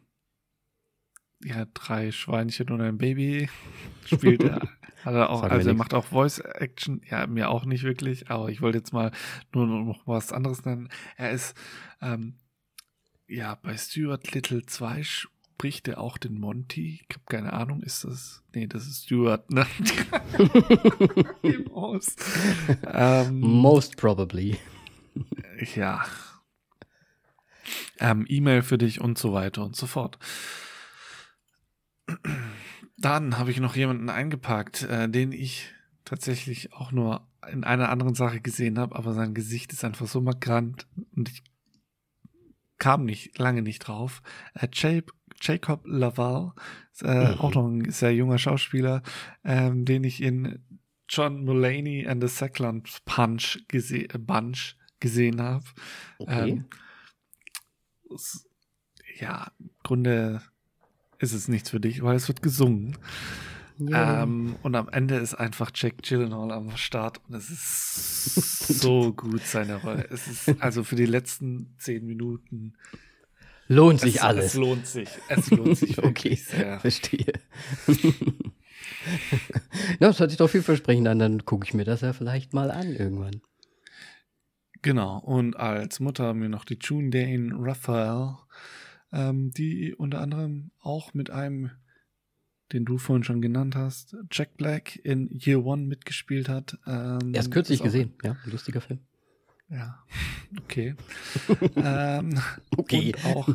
ja, drei Schweinchen und ein Baby spielt er. Hat er auch, also er macht auch Voice Action. Ja, mir auch nicht wirklich, aber ich wollte jetzt mal nur noch was anderes nennen. Er ist, ähm, ja, bei Stuart Little 2 spricht er auch den Monty. Ich habe keine Ahnung, ist das, nee, das ist Stuart, ne? Most. ähm, Most probably. Ja. Ähm, E-Mail für dich und so weiter und so fort. Dann habe ich noch jemanden eingepackt, äh, den ich tatsächlich auch nur in einer anderen Sache gesehen habe, aber sein Gesicht ist einfach so markant und ich kam nicht lange nicht drauf. Äh, Jacob, Laval, äh, mhm. auch noch ein sehr junger Schauspieler, ähm, den ich in John Mulaney and the Sackland Punch gese äh, Bunch gesehen habe. Okay. Ähm, ja, im Grunde ist es nichts für dich, weil es wird gesungen. Ja. Ähm, und am Ende ist einfach Jack Gyllenhaal am Start und es ist so gut seine Rolle. Es ist also für die letzten zehn Minuten lohnt sich es, alles. Es lohnt sich. Es lohnt sich okay, sehr. Verstehe. ja, das hört sich doch vielversprechend an. Dann gucke ich mir das ja vielleicht mal an irgendwann. Genau. Und als Mutter mir noch die June Dane Raphael ähm, die unter anderem auch mit einem, den du vorhin schon genannt hast, Jack Black in Year One mitgespielt hat. Ähm, Erst kürzlich gesehen, ja, lustiger Film. Ja, okay. ähm, okay. Und auch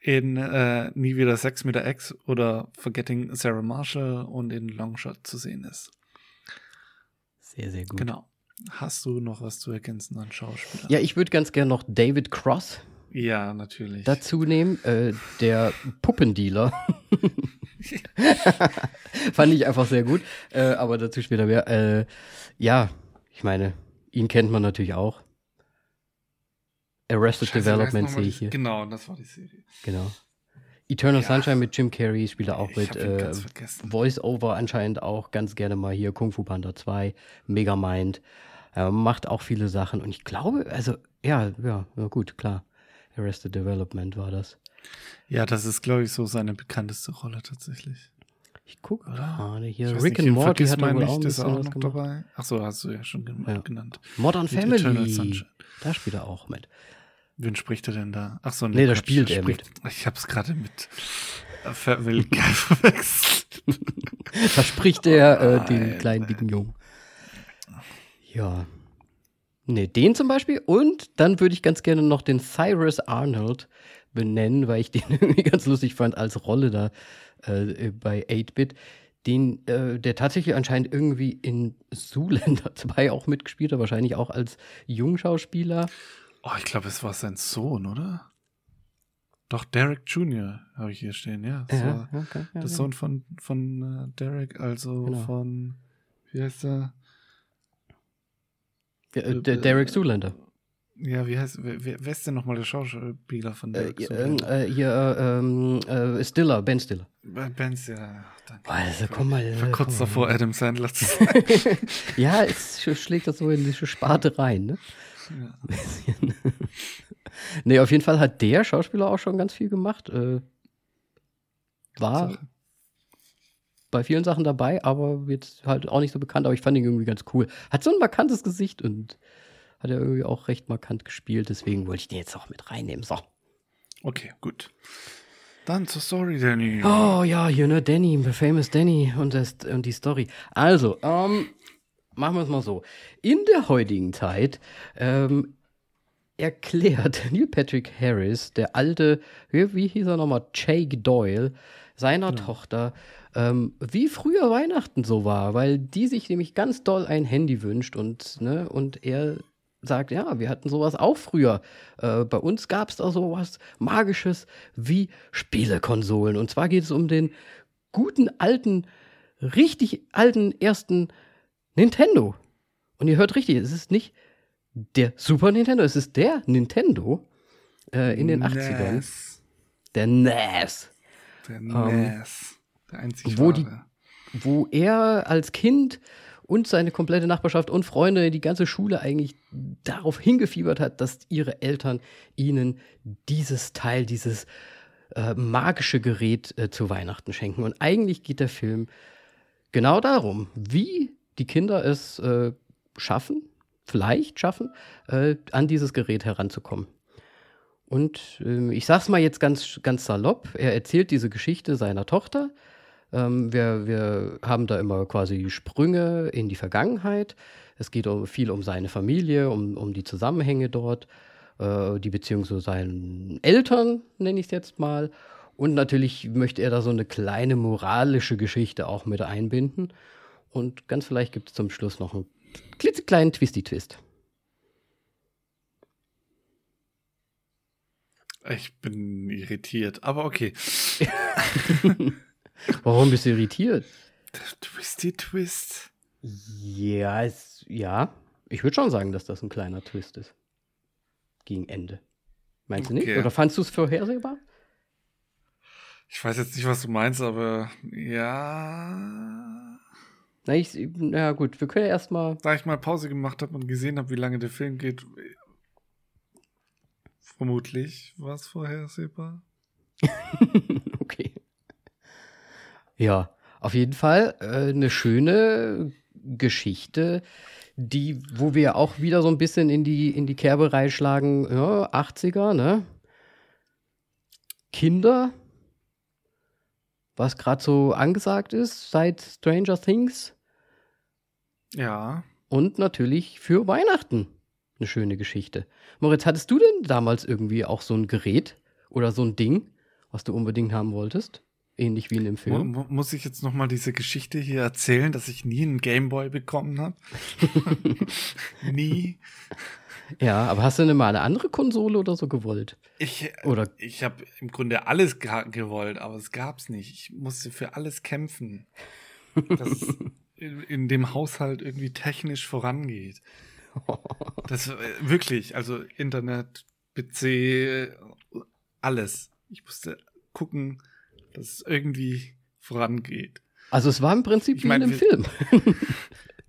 in äh, Nie wieder Sex mit der Ex oder Forgetting Sarah Marshall und in Longshot zu sehen ist. Sehr, sehr gut. Genau. Hast du noch was zu ergänzen an Schauspielern? Ja, ich würde ganz gerne noch David Cross ja, natürlich. Dazu nehmen, äh, der Puppendealer. Fand ich einfach sehr gut, äh, aber dazu später mehr. Äh, ja, ich meine, ihn kennt man natürlich auch. Arrested Scheiße, Development sehe ich hier. Genau, das war die Serie. Genau. Eternal ja. Sunshine mit Jim Carrey spielt er auch mit. Äh, Voice-Over anscheinend auch ganz gerne mal hier. Kung Fu Panda 2, Megamind. Er macht auch viele Sachen und ich glaube, also, ja, ja, ja gut, klar. Arrested Development war das. Ja, das ist, glaube ich, so seine bekannteste Rolle tatsächlich. Ich gucke gerade hier. Rick and Morty hat er wohl auch, ist auch noch dabei. Ach so, hast du ja schon ja. genannt. Modern Mit Family. Da spielt er auch mit. Wen spricht er denn da? Ach so, nee, nee da spielt er spricht, mit. Ich habe es gerade mit Family verwechselt. da spricht er äh, den kleinen dicken Jungen. Ja. Nee, den zum Beispiel. Und dann würde ich ganz gerne noch den Cyrus Arnold benennen, weil ich den irgendwie ganz lustig fand als Rolle da äh, bei 8-Bit. Den, äh, der tatsächlich anscheinend irgendwie in Zoolander 2 auch mitgespielt hat, wahrscheinlich auch als Jungschauspieler. Oh, ich glaube, es war sein Sohn, oder? Doch, Derek Jr. habe ich hier stehen, ja. Das ja, war okay, ja, der ja. Sohn von, von uh, Derek, also genau. von, wie heißt er? Ja, äh, der Derek Zoolander. Ja, wie heißt, wer, wer ist denn nochmal der Schauspieler von Derek äh, äh, Hier, ähm, äh, Stiller, Ben Stiller. Ben Stiller, danke. Also, komm mal. Ich war kurz davor. Adam Sandler zu sein. ja, es schlägt das so in die Sparte rein, ne? Ja. nee, auf jeden Fall hat der Schauspieler auch schon ganz viel gemacht. Äh, war Sache bei vielen Sachen dabei, aber jetzt halt auch nicht so bekannt, aber ich fand ihn irgendwie ganz cool. Hat so ein markantes Gesicht und hat er irgendwie auch recht markant gespielt, deswegen wollte ich den jetzt auch mit reinnehmen. So. Okay, gut. Dann zur Story, Danny. Oh ja, hier, ne, Danny, famous Danny und, das, und die Story. Also, ähm, machen wir es mal so. In der heutigen Zeit ähm, erklärt Neil Patrick Harris, der alte, wie, wie hieß er nochmal, Jake Doyle, seiner ja. Tochter, ähm, wie früher Weihnachten so war, weil die sich nämlich ganz doll ein Handy wünscht und, ne, und er sagt, ja, wir hatten sowas auch früher. Äh, bei uns gab es da sowas Magisches wie Spielekonsolen. Und zwar geht es um den guten alten, richtig alten ersten Nintendo. Und ihr hört richtig, es ist nicht der Super Nintendo, es ist der Nintendo äh, in den NES. 80ern. Der NES. Der NES. Der einzig wo die- wo er als Kind und seine komplette Nachbarschaft und Freunde, die ganze Schule eigentlich darauf hingefiebert hat, dass ihre Eltern ihnen dieses Teil, dieses äh, magische Gerät äh, zu Weihnachten schenken. Und eigentlich geht der Film genau darum, wie die Kinder es äh, schaffen, vielleicht schaffen, äh, an dieses Gerät heranzukommen. Und ähm, ich sag's mal jetzt ganz, ganz salopp, er erzählt diese Geschichte seiner Tochter. Ähm, wir, wir haben da immer quasi Sprünge in die Vergangenheit. Es geht um, viel um seine Familie, um, um die Zusammenhänge dort, äh, die Beziehung zu seinen Eltern, nenne ich es jetzt mal. Und natürlich möchte er da so eine kleine moralische Geschichte auch mit einbinden. Und ganz vielleicht gibt es zum Schluss noch einen klitzekleinen Twisty-Twist. Ich bin irritiert, aber okay. Warum bist du irritiert? Twisty Twist. Ja, es, ja. Ich würde schon sagen, dass das ein kleiner Twist ist. Gegen Ende. Meinst du nicht? Okay. Oder fandst du es vorhersehbar? Ich weiß jetzt nicht, was du meinst, aber ja. Na, ich, na gut, wir können ja erstmal. Da ich mal Pause gemacht habe und gesehen habe, wie lange der Film geht, vermutlich war es vorhersehbar. Ja, auf jeden Fall äh, eine schöne Geschichte, die, wo wir auch wieder so ein bisschen in die, in die Kerbe reinschlagen, ja, 80er, ne? Kinder, was gerade so angesagt ist seit Stranger Things. Ja. Und natürlich für Weihnachten eine schöne Geschichte. Moritz, hattest du denn damals irgendwie auch so ein Gerät oder so ein Ding, was du unbedingt haben wolltest? Ähnlich wie in dem Film. mu muss ich jetzt noch mal diese Geschichte hier erzählen, dass ich nie einen Gameboy bekommen habe? nie. Ja, aber hast du denn mal eine andere Konsole oder so gewollt? Ich, Oder ich habe im Grunde alles ge gewollt, aber es gab's nicht. Ich musste für alles kämpfen, dass es in, in dem Haushalt irgendwie technisch vorangeht. Das äh, wirklich, also Internet, PC, alles. Ich musste gucken, dass es irgendwie vorangeht. also es war im Prinzip Ich wie mein, in einem Film.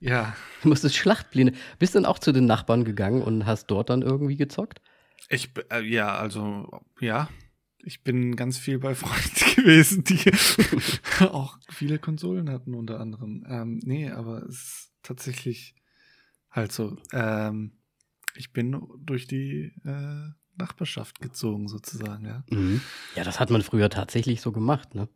Ja, Du musstest Schlachtpläne. Bist dann auch zu den Nachbarn gegangen und hast dort dann irgendwie gezockt? ich, äh, ja, also, ja. Ich bin ganz viel bei Freunden gewesen, die auch viele Konsolen hatten, unter anderem. Ähm, nee, aber es ist tatsächlich halt so. Ähm, ich bin durch die äh, Nachbarschaft gezogen, sozusagen, ja. Mhm. Ja, das hat man früher tatsächlich so gemacht, ne?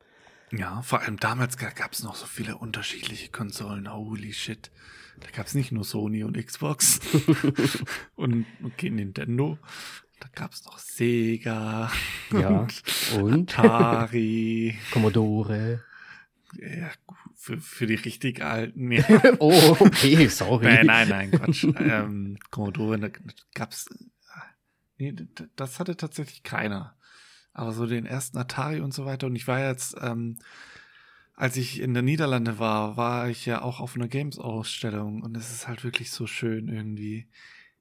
Ja, vor allem damals gab es noch so viele unterschiedliche Konsolen. Holy shit. Da gab es nicht nur Sony und Xbox und okay, Nintendo. Da gab es noch Sega Ja. und Und Atari. Commodore. ja, für, für die richtig alten. Ja. Oh, okay, sorry. Nein, nein, nein, Quatsch. ähm, Commodore, da gab's. Nee, das hatte tatsächlich keiner. Aber so den ersten Atari und so weiter. Und ich war jetzt, ähm, als ich in der Niederlande war, war ich ja auch auf einer Games-Ausstellung. Und es ist halt wirklich so schön irgendwie.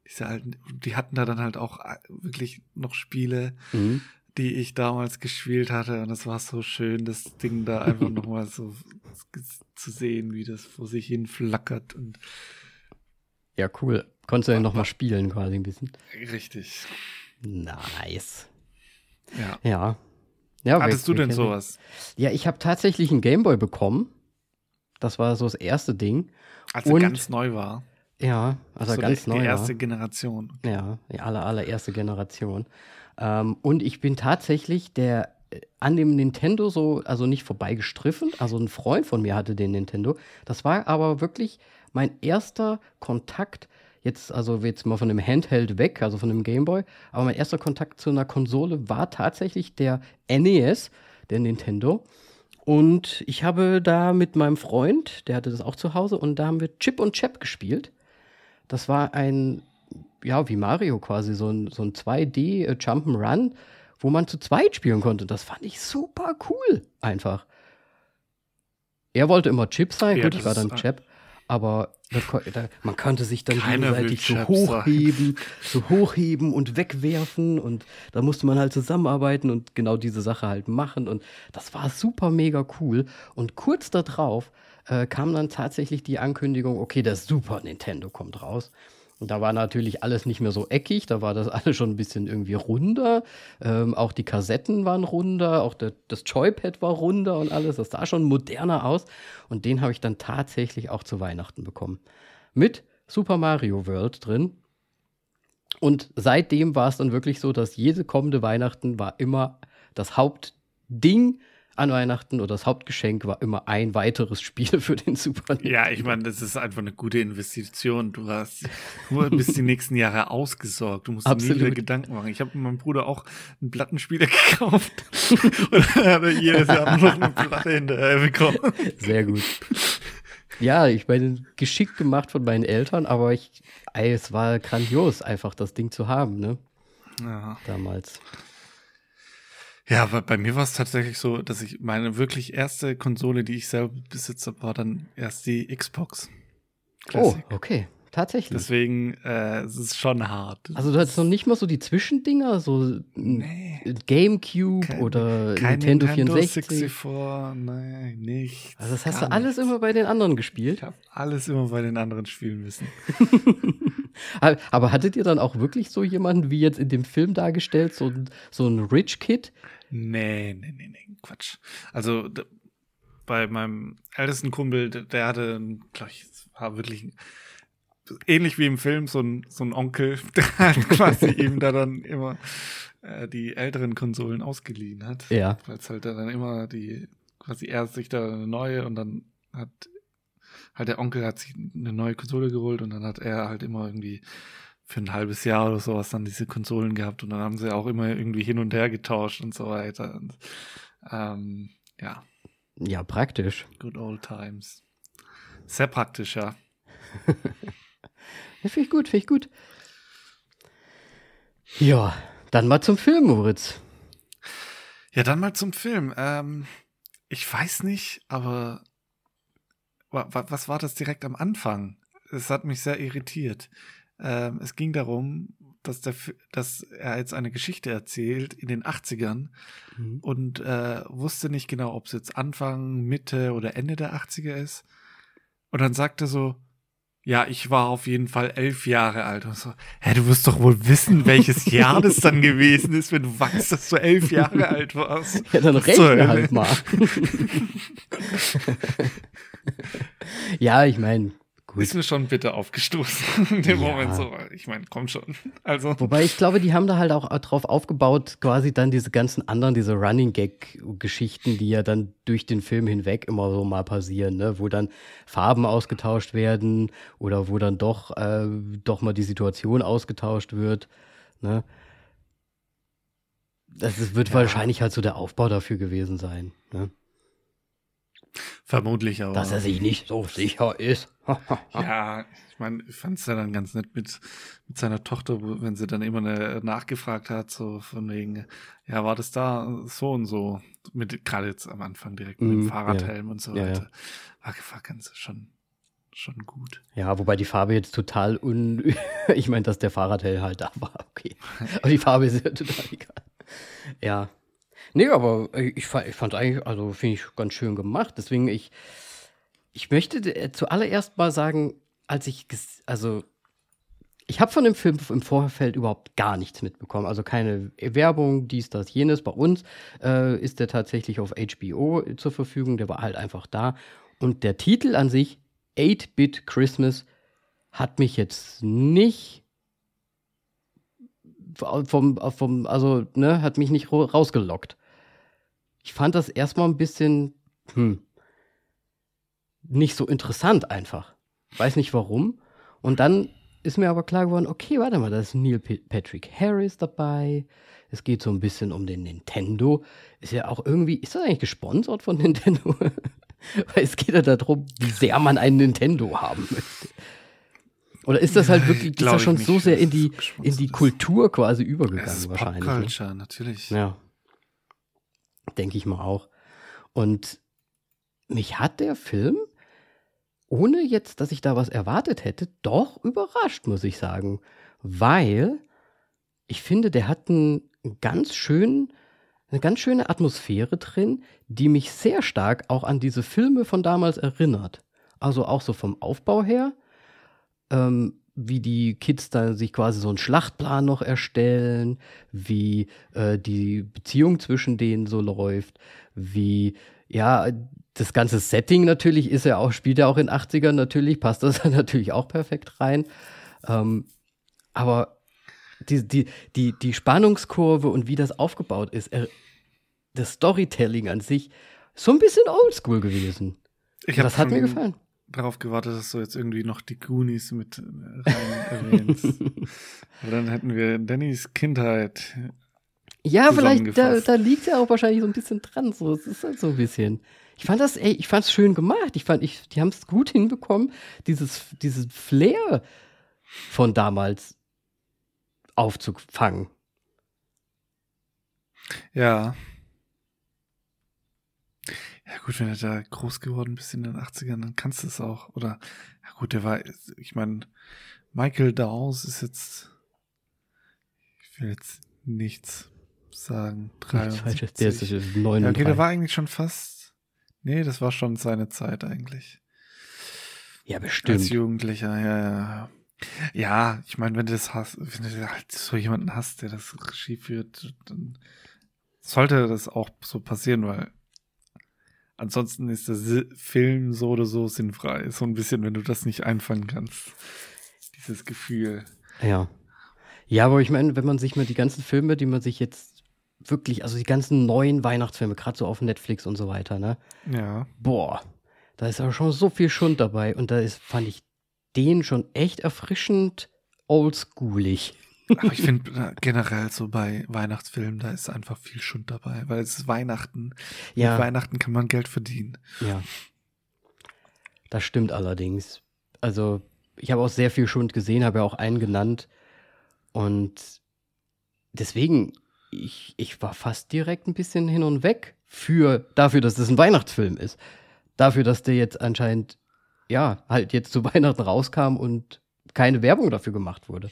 Diese alten, die hatten da dann halt auch äh, wirklich noch Spiele, Mhm. die ich damals gespielt hatte. Und es war so schön, das Ding da einfach nochmal so zu sehen, wie das vor sich hin flackert. Und Ja, cool. Konntest du ja noch mal spielen quasi ein bisschen. richtig. Nice. Ja. Ja. ja Hattest du denn kennt sowas? Ja, ich habe tatsächlich einen Gameboy bekommen. Das war so das erste Ding. Als er Und- ganz neu war. Ja, also so ganz die, neu. Die war. erste Generation. Ja, die aller, allererste Generation. Ähm, und ich bin tatsächlich der äh, an dem Nintendo so, also nicht vorbeigestriffen. Also ein Freund von mir hatte den Nintendo. Das war aber wirklich mein erster Kontakt. Jetzt, also jetzt mal von dem Handheld weg, also von dem Gameboy. Aber mein erster Kontakt zu einer Konsole war tatsächlich der NES, der Nintendo. Und ich habe da mit meinem Freund, der hatte das auch zu Hause, und da haben wir Chip und Chap gespielt. Das war ein, ja, wie Mario quasi, so ein, so ein 2D äh, Jump'n'Run, wo man zu zweit spielen konnte. Das fand ich super cool, einfach. Er wollte immer Chip sein, Ja, gut, ich war dann äh, Chap. Aber da, man konnte sich dann Keiner gegenseitig so hochheben, so hochheben und wegwerfen und da musste man halt zusammenarbeiten und genau diese Sache halt machen und das war super mega cool und kurz darauf äh, kam dann tatsächlich die Ankündigung, okay, der Super Nintendo kommt raus. Und da war natürlich alles nicht mehr so eckig, da war das alles schon ein bisschen irgendwie runder. Ähm, auch die Kassetten waren runder, auch der, das Joypad war runder und alles. Das sah schon moderner aus. Und den habe ich dann tatsächlich auch zu Weihnachten bekommen. Mit Super Mario World drin. Und seitdem war es dann wirklich so, dass jede kommende Weihnachten war immer das Hauptding an Weihnachten oder das Hauptgeschenk war immer ein weiteres Spiel für den Super Nintendo. Ja, ich meine, das ist einfach eine gute Investition. Du hast nur bis die nächsten Jahre ausgesorgt. Du musst dir nie wieder Gedanken machen. Ich habe meinem Bruder auch einen Plattenspieler gekauft und dann hat er jedes Jahr noch eine Platte hinterher bekommen. Sehr gut. Ja, ich meine, geschickt gemacht von meinen Eltern, aber ich, ey, es war grandios, einfach das Ding zu haben, ne? Ja. Damals. Ja, aber bei mir war es tatsächlich so, dass ich meine wirklich erste Konsole, die ich selber besitze, war dann erst die Xbox. Classic. Oh, okay. Tatsächlich. Deswegen, äh, es ist schon hart. Also du hattest noch nicht mal so die Zwischendinger, so nee. Gamecube kein, oder kein Nintendo, Nintendo 64. 64, nein, nicht. Also das hast du alles nichts. immer bei den anderen gespielt? Ich habe alles immer bei den anderen spielen müssen. Aber hattet ihr dann auch wirklich so jemanden, wie jetzt in dem Film dargestellt, so, so ein Rich Kid? Nee, nee, nee, nee, Quatsch. Also bei meinem ältesten Kumpel, der, hatte, glaube ich, war wirklich ähnlich wie im Film, so ein, so ein Onkel, der halt quasi ihm da dann immer äh, die älteren Konsolen ausgeliehen hat. Ja. Weil es halt dann immer die, quasi er sich da eine neue und dann hat halt der Onkel hat sich eine neue Konsole geholt und dann hat er halt immer irgendwie für ein halbes Jahr oder sowas dann diese Konsolen gehabt und dann haben sie auch immer irgendwie hin und her getauscht und so weiter. Und, ähm, ja. Ja, praktisch. Good old times. Sehr praktisch, ja. ja finde ich gut, finde ich gut. Ja, dann mal zum Film, Moritz. Ja, dann mal zum Film. Ähm, ich weiß nicht, aber was war das direkt am Anfang? Es hat mich sehr irritiert. Ähm, es ging darum, dass, der, dass er jetzt eine Geschichte erzählt in den 80ern mhm. und äh, wusste nicht genau, ob es jetzt Anfang, Mitte oder Ende der 80er ist. Und dann sagte er so, ja, ich war auf jeden Fall elf Jahre alt. Und so, hä, du wirst doch wohl wissen, welches Jahr das dann gewesen ist, wenn du weißt, dass du elf Jahre alt warst. Ja, dann rechne halt mal. ja, ich meine, Gut. Ist mir schon bitte aufgestoßen in dem ja. Moment so. Ich meine, komm schon. Also. Wobei ich glaube, die haben da halt auch drauf aufgebaut, quasi dann diese ganzen anderen, diese Running Gag-Geschichten, die ja dann durch den Film hinweg immer so mal passieren, ne? wo dann Farben ausgetauscht werden oder wo dann doch, äh, doch mal die Situation ausgetauscht wird. Ne? Das wird ja. wahrscheinlich halt so der Aufbau dafür gewesen sein. Ne? Vermutlich aber. Dass er sich nicht so sicher ist. ja, ich meine, ich fand es ja dann ganz nett mit, mit seiner Tochter, wenn sie dann immer eine, nachgefragt hat, so von wegen, ja, war das da so und so, mit gerade jetzt am Anfang direkt mit dem mm, Fahrradhelm ja. und so weiter. Ja, ja. War, ganz schon, schon gut. Ja, wobei die Farbe jetzt total un. ich meine, dass der Fahrradhelm halt da war, okay. Aber die Farbe ist ja total egal. Ja, Nee, aber ich, ich fand eigentlich, also finde ich ganz schön gemacht. Deswegen, ich, ich möchte äh, zuallererst mal sagen, als ich, also ich habe von dem Film im Vorfeld überhaupt gar nichts mitbekommen. Also keine Werbung, dies, das, jenes. Bei uns äh, ist der tatsächlich auf HBO zur Verfügung. Der war halt einfach da. Und der Titel an sich, 8-Bit Christmas, hat mich jetzt nicht vom, vom, also, ne, hat mich nicht rausgelockt ich fand das erstmal ein bisschen, hm, nicht so interessant einfach. Weiß nicht warum. Und dann ist mir aber klar geworden, okay, warte mal, da ist Neil Patrick Harris dabei. Es geht so ein bisschen um den Nintendo. Ist ja auch irgendwie, ist das eigentlich gesponsert von Nintendo? Weil es geht ja darum, wie sehr man einen Nintendo haben möchte. Oder ist das halt wirklich, ist das schon so sehr in die, in die Kultur quasi übergegangen es ist wahrscheinlich? Ne? Culture, ne? natürlich. Ja. Denke ich mal auch. Und mich hat der Film ohne jetzt, dass ich da was erwartet hätte, doch überrascht, muss ich sagen. Weil ich finde, der hat einen ganz schönen, eine ganz schöne Atmosphäre drin, die mich sehr stark auch an diese Filme von damals erinnert. Also auch so vom Aufbau her, ähm, wie die Kids da sich quasi so einen Schlachtplan noch erstellen, wie äh, die Beziehung zwischen denen so läuft, wie ja, das ganze Setting natürlich ist ja auch, spielt ja auch in 80ern natürlich, passt das natürlich auch perfekt rein. Ähm, aber die, die, die, die Spannungskurve und wie das aufgebaut ist, das Storytelling an sich, so ein bisschen oldschool gewesen. Ich das hat mir gefallen. Darauf gewartet, dass du jetzt irgendwie noch die Goonies mit äh, rein erwähnst. Aber dann hätten wir Dannys Kindheit. Ja, vielleicht, da, da liegt ja auch wahrscheinlich so ein bisschen dran. So, es ist halt so ein bisschen. Ich fand das, ey, ich fand es schön gemacht. Ich fand, ich, die haben es gut hinbekommen, dieses, dieses Flair von damals aufzufangen. Ja. Ja, gut, wenn du da groß geworden bist in den 80ern, dann kannst du es auch. Oder, ja gut, der war, ich meine, Michael Dawes ist jetzt, ich will jetzt nichts sagen. 73. Der ist 9 ja, okay, der war eigentlich schon fast, nee, das war schon seine Zeit eigentlich. Ja, bestimmt. Als Jugendlicher, ja, ja. Ja, ich meine, wenn du das hast, wenn du halt so jemanden hast, der das Regie führt, dann sollte das auch so passieren, weil ansonsten ist der Film so oder so sinnfrei. So ein bisschen, wenn du das nicht einfangen kannst. Dieses Gefühl. Ja. Ja, aber ich meine, wenn man sich mal die ganzen Filme, die man sich jetzt wirklich, also die ganzen neuen Weihnachtsfilme, gerade so auf Netflix und so weiter, ne? Ja. Boah, da ist aber schon so viel Schund dabei und da ist, fand ich den schon echt erfrischend oldschoolig. Aber ich finde äh, generell so bei Weihnachtsfilmen, da ist einfach viel Schund dabei, weil es ist Weihnachten. Ja. Mit Weihnachten kann man Geld verdienen. Ja. Das stimmt allerdings. Also, ich habe auch sehr viel Schund gesehen, habe ja auch einen genannt. Und deswegen, ich, ich war fast direkt ein bisschen hin und weg für, dafür, dass das ein Weihnachtsfilm ist. Dafür, dass der jetzt anscheinend, ja, halt jetzt zu Weihnachten rauskam und keine Werbung dafür gemacht wurde.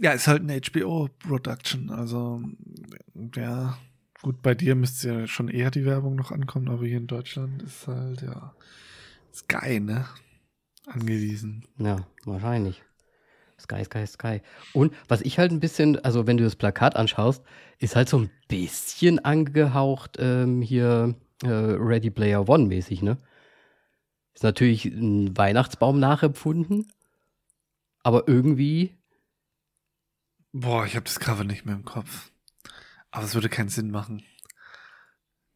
Ja, ist halt eine HBO-Production. Also, ja, gut, bei dir müsste ja schon eher die Werbung noch ankommen, aber hier in Deutschland ist halt, ja, Sky, ne? Angewiesen. Ja, wahrscheinlich. Sky, Sky, Sky. Und was ich halt ein bisschen, also wenn du das Plakat anschaust, ist halt so ein bisschen angehaucht ähm, hier äh, Ready Player One mäßig, ne? Ist natürlich ein Weihnachtsbaum nachempfunden, aber irgendwie Boah, ich habe das Cover nicht mehr im Kopf. Aber es würde keinen Sinn machen.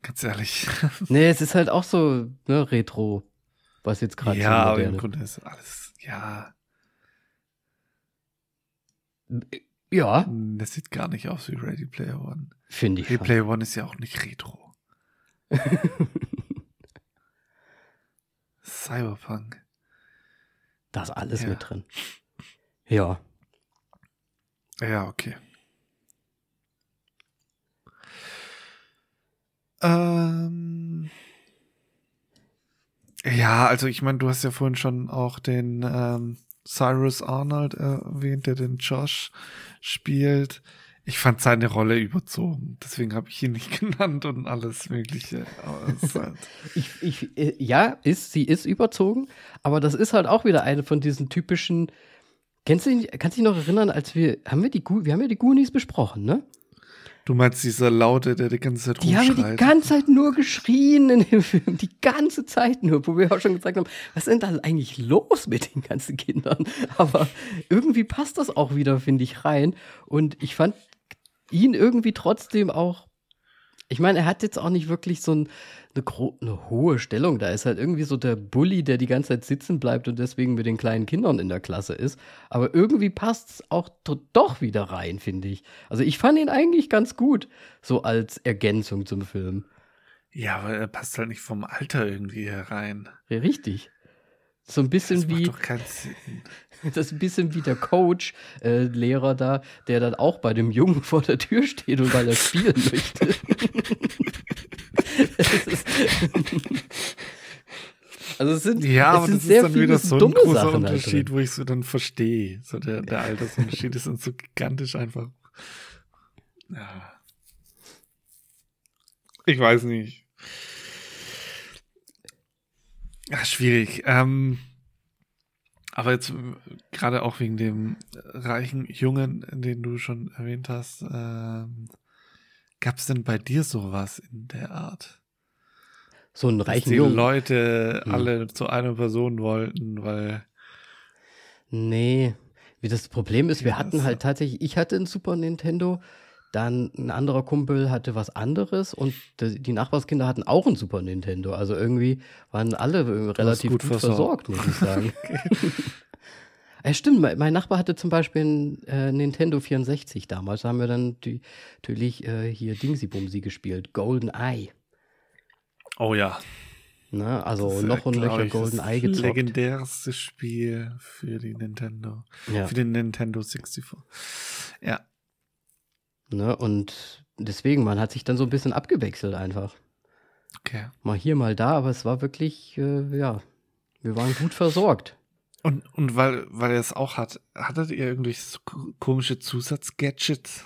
Ganz ehrlich. nee, es ist halt auch so ne, Retro, was jetzt gerade Ja, aber im Grunde ist alles, ja. Ja. Das sieht gar nicht aus wie Ready Player One. Finde ich. Ready Player One ist ja auch nicht Retro. Cyberpunk. Da ist alles ja. mit drin. Ja. Ja, okay. Ähm, ja, also ich meine, du hast ja vorhin schon auch den ähm, Cyrus Arnold erwähnt, der den Josh spielt. Ich fand seine Rolle überzogen, deswegen habe ich ihn nicht genannt und alles Mögliche. Halt ich, ich, äh, ja, ist, sie ist überzogen, aber das ist halt auch wieder eine von diesen typischen Kennst du, kannst du dich noch erinnern, als wir, haben wir die, wir haben ja die Goonies besprochen, ne? Du meinst dieser Laute, der die ganze Zeit Die haben die ganze Zeit nur geschrien in dem Film. Die ganze Zeit nur, wo wir auch schon gesagt haben, was ist denn da eigentlich los mit den ganzen Kindern? Aber irgendwie passt das auch wieder, finde ich, rein. Und ich fand ihn irgendwie trotzdem auch ich meine, er hat jetzt auch nicht wirklich so ein, eine, eine, hohe Stellung. Da ist halt irgendwie so der Bully, der die ganze Zeit sitzen bleibt und deswegen mit den kleinen Kindern in der Klasse ist. Aber irgendwie passt es auch doch wieder rein, finde ich. Also ich fand ihn eigentlich ganz gut, so als Ergänzung zum Film. Ja, aber er passt halt nicht vom Alter irgendwie herein. Ja, richtig. So ein bisschen das wie. Das ist ein bisschen wie der Coach, äh, Lehrer da, der dann auch bei dem Jungen vor der Tür steht und weil er spielen möchte. Also es sind, Ja, es aber sind das sehr ist dann viele wieder so ein dumme großer Sachen Unterschied, wo ich so dann verstehe. So der, der Altersunterschied ist dann so gigantisch einfach. Ja. Ich weiß nicht. Ja, schwierig. Ähm, aber jetzt gerade auch wegen dem reichen Jungen, den du schon erwähnt hast, ähm, gab es denn bei dir sowas in der Art? So einen Dass reichen die Jungen. Leute Hm. alle zu einer Person wollten, weil Nee, wie das Problem ist, wir hatten halt tatsächlich, ich hatte ein Super Nintendo, dann ein anderer Kumpel hatte was anderes und die Nachbarskinder hatten auch ein Super Nintendo. Also irgendwie waren alle äh, relativ gut gut, versorgt. versorgt, muss ich sagen. Ja, stimmt, mein, Nachbar hatte zum Beispiel ein äh, Nintendo 64 damals. Da haben wir dann die, natürlich äh, hier Dingsy Bumsy gespielt, Golden Eye. Oh ja. Ne? Also noch und nöcher ich, Golden das Eye gezockt. legendärste Spiel für die Nintendo. Ja. Für den Nintendo 64. Ja. Ne? Und deswegen, man hat sich dann so ein bisschen abgewechselt einfach. Okay. Mal hier, mal da, aber es war wirklich, äh, ja, wir waren gut versorgt. Und, und weil, weil er es auch hat, hattet ihr ko- komische Zusatzgadgets?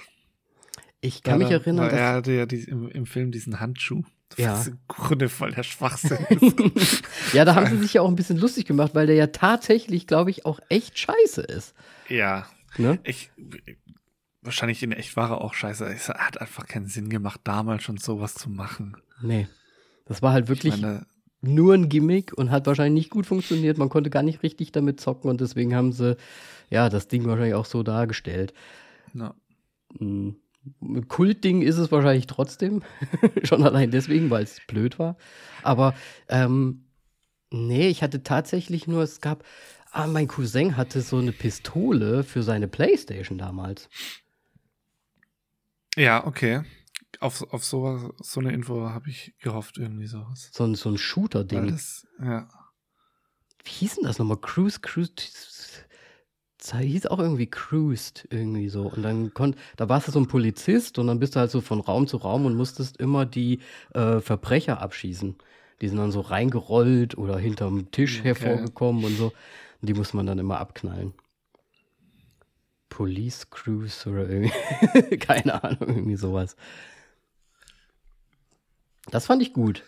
Ich kann mich er- erinnern, weil er dass, hatte ja die, im, im Film diesen Handschuh. Ja. Was im Grunde voll der Schwachsinn ist. ja, da haben sie sich ja auch ein bisschen lustig gemacht, weil der ja tatsächlich, glaube ich, auch echt scheiße ist. ja. Ne? Ich, wahrscheinlich in echt war er auch scheiße. Es hat einfach keinen Sinn gemacht, damals schon sowas zu machen. Nee. Das war halt wirklich Ich meine, nur ein Gimmick und hat wahrscheinlich nicht gut funktioniert. Man konnte gar nicht richtig damit zocken und deswegen haben sie, ja, das Ding wahrscheinlich auch so dargestellt. na, Ein Kultding ist es wahrscheinlich trotzdem. Schon allein deswegen, weil es blöd war. Aber ähm, nee, ich hatte tatsächlich nur, es gab, ah, mein Cousin hatte so eine Pistole für seine Playstation damals. Ja, okay. Auf, auf sowas, so eine Info habe ich gehofft, irgendwie sowas. So ein, so ein Shooter-Ding. ja. Wie hieß denn das nochmal? Cruise, Cruise. Hieß auch irgendwie Cruised, irgendwie so. Und dann konnt, da warst du so ein Polizist und dann bist du halt so von Raum zu Raum und musstest immer die äh, Verbrecher abschießen. Die sind dann so reingerollt oder hinterm Tisch Okay. hervorgekommen und so. Und die muss man dann immer abknallen. Police Cruise oder irgendwie. Keine Ahnung, irgendwie sowas. Das fand ich gut.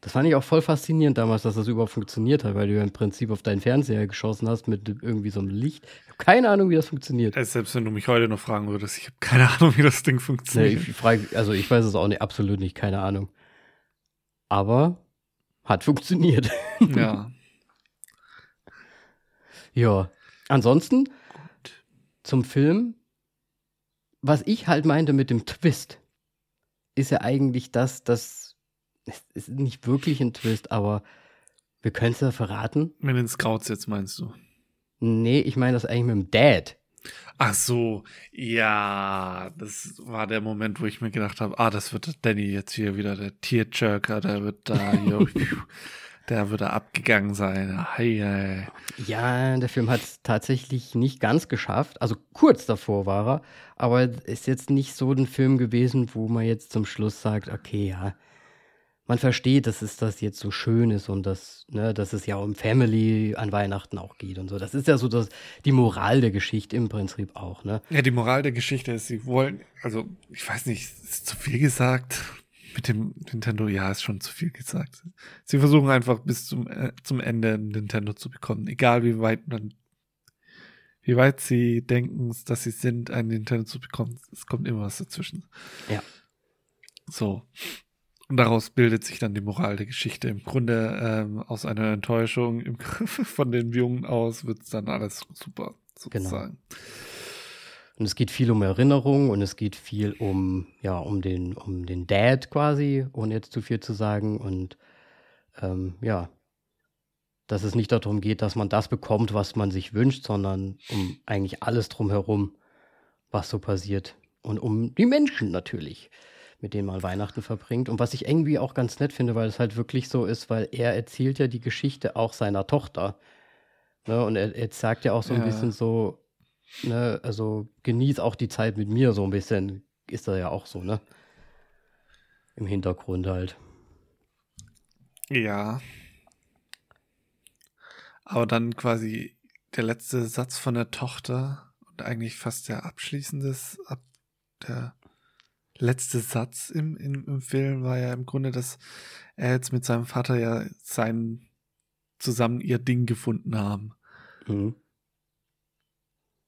Das fand ich auch voll faszinierend damals, dass das überhaupt funktioniert hat, weil du ja im Prinzip auf deinen Fernseher geschossen hast mit irgendwie so einem Licht. Ich habe keine Ahnung, wie das funktioniert. Äh, Selbst wenn du mich heute noch fragen würdest, ich habe keine Ahnung, wie das Ding Nee, funktioniert. ich frage, also ich weiß es auch nicht, absolut nicht, keine Ahnung. Aber hat funktioniert. ja. Ja. Ansonsten zum Film, was ich halt meinte mit dem Twist, ist ja eigentlich das, das es ist nicht wirklich ein Twist, aber wir können es ja verraten. Mit den Scouts jetzt meinst du? Nee, ich meine das eigentlich mit dem Dad. Ach so, ja, das war der Moment, wo ich mir gedacht habe, ah, das wird Danny jetzt hier wieder der Tierjerker, der wird da hier, der wird da abgegangen sein. Hei, hei. Ja, der Film hat es tatsächlich nicht ganz geschafft. Also kurz davor war er, aber ist jetzt nicht so ein Film gewesen, wo man jetzt zum Schluss sagt, okay, ja, man versteht, dass es das jetzt so schön ist und dass, ne, dass es ja um Family an Weihnachten auch geht und so. Das ist ja so das, die Moral der Geschichte im Prinzip auch, ne? Ja, die Moral der Geschichte ist, sie wollen, also ich weiß nicht, ist zu viel gesagt. Mit dem Nintendo, ja, ist schon zu viel gesagt. Sie versuchen einfach bis zum, äh, zum Ende ein Nintendo zu bekommen. Egal wie weit man, wie weit sie denken, dass sie sind, ein Nintendo zu bekommen. Es kommt immer was dazwischen. Ja. So. Und daraus bildet sich dann die Moral der Geschichte. Im Grunde ähm, aus einer Enttäuschung im, von den Jungen aus wird dann alles super, sozusagen. Und es geht viel um Erinnerung und es geht viel um, ja, um den, um den Dad quasi, ohne jetzt zu viel zu sagen. Und ähm, ja, dass es nicht darum geht, dass man das bekommt, was man sich wünscht, sondern um eigentlich alles drumherum, was so passiert. Und um die Menschen natürlich, mit denen man Weihnachten verbringt. Und was ich irgendwie auch ganz nett finde, weil es halt wirklich so ist, weil er erzählt ja die Geschichte auch seiner Tochter. Ne? Und er, er sagt ja auch so ein Ja. bisschen so, ne, also genieß auch die Zeit mit mir so ein bisschen. Ist da ja auch so, ne? Im Hintergrund halt. Ja. Aber dann quasi der letzte Satz von der Tochter und eigentlich fast der abschließende, ab der letzte Satz im, im, im Film war ja im Grunde, dass er jetzt mit seinem Vater ja sein zusammen ihr Ding gefunden haben. Mhm.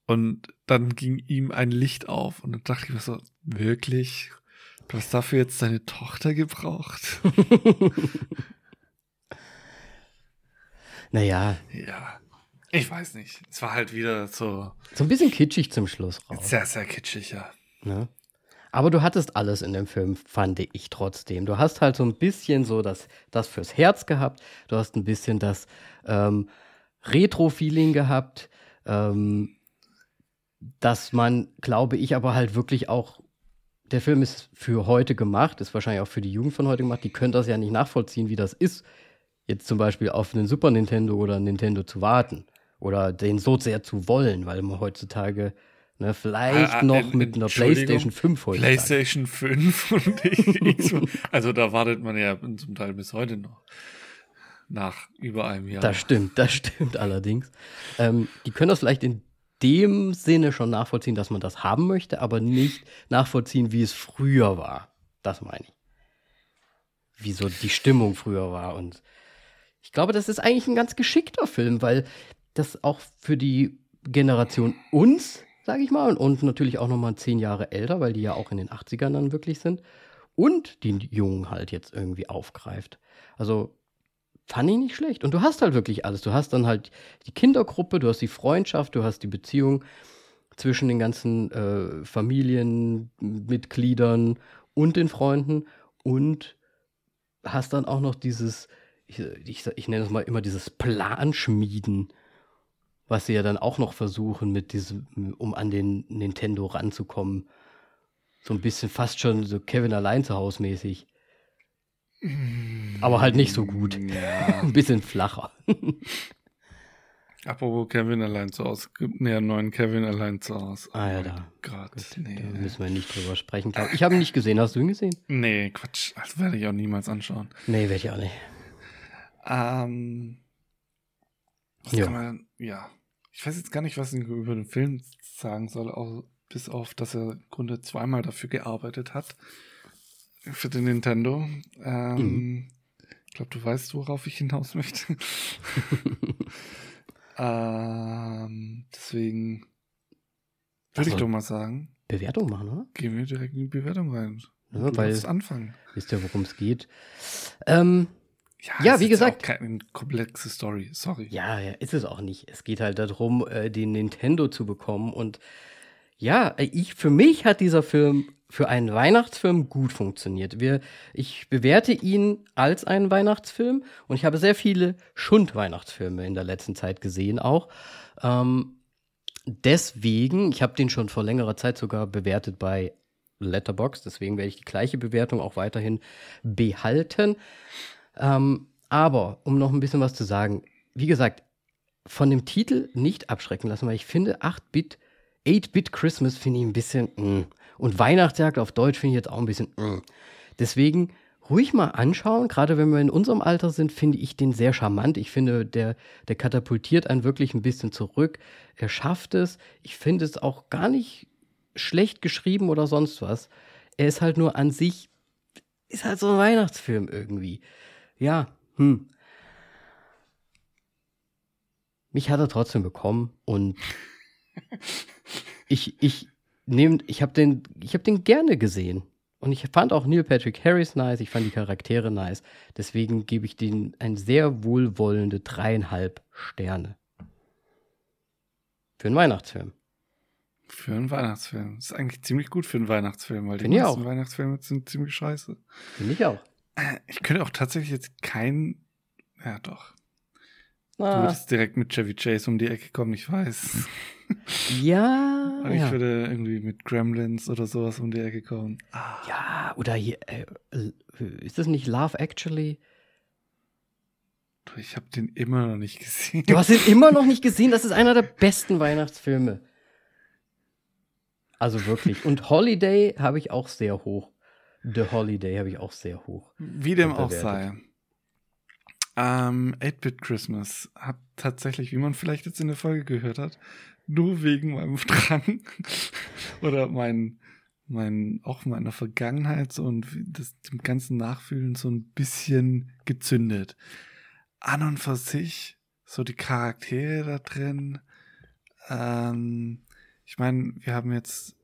Und dann ging ihm ein Licht auf und dann dachte ich mir so, wirklich? Du hast dafür jetzt deine Tochter gebraucht? naja. Ja. Ich weiß nicht. Es war halt wieder so. So ein bisschen kitschig zum Schluss raus. Sehr, sehr kitschig, ja. Ne? Aber du hattest alles in dem Film, fand ich trotzdem. Du hast halt so ein bisschen so das, das fürs Herz gehabt. Du hast ein bisschen das ähm, Retro-Feeling gehabt. Ähm, dass man, glaube ich, aber halt wirklich auch, der Film ist für heute gemacht, ist wahrscheinlich auch für die Jugend von heute gemacht. Die können das ja nicht nachvollziehen, wie das ist, jetzt zum Beispiel auf einen Super Nintendo oder Nintendo zu warten oder den so sehr zu wollen, weil man heutzutage ne, vielleicht ah, ah noch mit einer PlayStation 5 heute. PlayStation 5 und Xbox. also da wartet man ja zum Teil bis heute noch. Nach über einem Jahr. Das stimmt, das stimmt allerdings. Ähm, die können das vielleicht in dem Sinne schon nachvollziehen, dass man das haben möchte, aber nicht nachvollziehen, wie es früher war. Das meine ich. Wie so die Stimmung früher war. Und ich glaube, das ist eigentlich ein ganz geschickter Film, weil das auch für die Generation uns, sage ich mal, und natürlich auch nochmal zehn Jahre älter, weil die ja auch in den 80ern dann wirklich sind, und die Jungen halt jetzt irgendwie aufgreift. Also fand ich nicht schlecht. Und du hast halt wirklich alles. Du hast dann halt die Kindergruppe, du hast die Freundschaft, du hast die Beziehung zwischen den ganzen äh, Familienmitgliedern und den Freunden und hast dann auch noch dieses, ich, ich, ich nenne es mal immer dieses Planschmieden, was sie ja dann auch noch versuchen, mit diesem, um an den Nintendo ranzukommen. So ein bisschen fast schon so Kevin allein zu Hause mäßig. Aber halt nicht so gut. Ja. Ein bisschen flacher. Apropos Kevin allein zu Hause, gibt mir einen neuen Kevin allein zu Hause. Oh ah ja, da. Gott, nee. Da müssen wir nicht drüber sprechen. Ich habe ihn nicht gesehen. Hast du ihn gesehen? Nee, Quatsch. Das werde ich auch niemals anschauen. Nee, werde ich auch nicht. Ähm. ja. Man, ja. Ich weiß jetzt gar nicht, was ich über den Film sagen soll, bis auf, dass er im Grunde zweimal dafür gearbeitet hat für den Nintendo. Ähm, mhm. Ich glaube, du weißt, worauf ich hinaus möchte. ähm, deswegen würde ich doch mal sagen. Bewertung machen, oder? Gehen wir direkt in die Bewertung rein. Ja, weil anfangen. Wisst ihr, worum es geht? Ähm, ja, ja wie gesagt. Ist keine komplexe Story, sorry. Ja, ja, ist es auch nicht. Es geht halt darum, äh, den Nintendo zu bekommen. Und ja, ich, für mich hat dieser Film für einen Weihnachtsfilm gut funktioniert. Wir, ich bewerte ihn als einen Weihnachtsfilm und ich habe sehr viele Schund-Weihnachtsfilme in der letzten Zeit gesehen auch. Ähm, deswegen, ich habe den schon vor längerer Zeit sogar bewertet bei Letterbox, deswegen werde ich die gleiche Bewertung auch weiterhin behalten. Ähm, aber um noch ein bisschen was zu sagen, wie gesagt, von dem Titel nicht abschrecken lassen, weil ich finde 8-Bit 8-Bit Christmas finde ich ein bisschen, mm. und Weihnachtsjagd auf Deutsch finde ich jetzt auch ein bisschen, mm. deswegen ruhig mal anschauen. Gerade wenn wir in unserem Alter sind, finde ich den sehr charmant. Ich finde, der, der katapultiert einen wirklich ein bisschen zurück. Er schafft es. Ich finde es auch gar nicht schlecht geschrieben oder sonst was. Er ist halt nur an sich, ist halt so ein Weihnachtsfilm irgendwie. Ja, hm. Mich hat er trotzdem bekommen und ich, ich nehme, ich habe den, ich habe den gerne gesehen. Und ich fand auch Neil Patrick Harris nice, ich fand die Charaktere nice. Deswegen gebe ich den ein sehr wohlwollende dreieinhalb Sterne. Für einen Weihnachtsfilm. Für einen Weihnachtsfilm. Das ist eigentlich ziemlich gut für einen Weihnachtsfilm, weil die Find meisten Weihnachtsfilme sind ziemlich scheiße. Finde ich auch. Ich könnte auch tatsächlich jetzt keinen. Ja, doch. Ah. Du würdest direkt mit Chevy Chase um die Ecke kommen, ich weiß. Ja. Aber ich ja. würde irgendwie mit Gremlins oder sowas um die Ecke kommen. Ah. Ja, oder hier, äh, ist das nicht Love Actually? Ich habe den immer noch nicht gesehen. Du hast ihn immer noch nicht gesehen? Das ist einer der besten Weihnachtsfilme. Also wirklich. Und Holiday habe ich auch sehr hoch. The Holiday habe ich auch sehr hoch. Wie dem auch sei. Ähm, 8-Bit Christmas hat tatsächlich, wie man vielleicht jetzt in der Folge gehört hat, nur wegen meinem Drang oder mein, mein, auch meiner Vergangenheit und das, dem ganzen Nachfühlen so ein bisschen gezündet. An und für sich, so die Charaktere da drin, ähm, ich meine, wir haben jetzt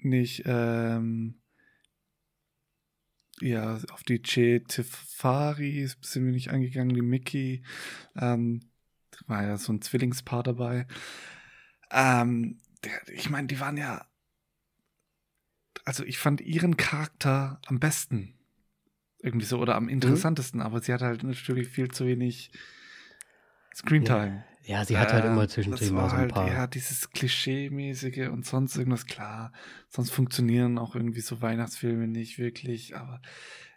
nicht, ähm, ja, auf die Che Tifari sind wir nicht eingegangen, die Mickey, ähm, war ja so ein Zwillingspaar dabei. Ähm, der, ich meine, die waren ja, also ich fand ihren Charakter am besten. Irgendwie so, oder am mhm. interessantesten, mhm. aber sie hat halt natürlich viel zu wenig Screentime. Ja, sie hat halt immer zwischendrin mal so ein halt, paar. Ja, dieses Klischee-mäßige und sonst irgendwas, klar. Sonst funktionieren auch irgendwie so Weihnachtsfilme nicht wirklich, aber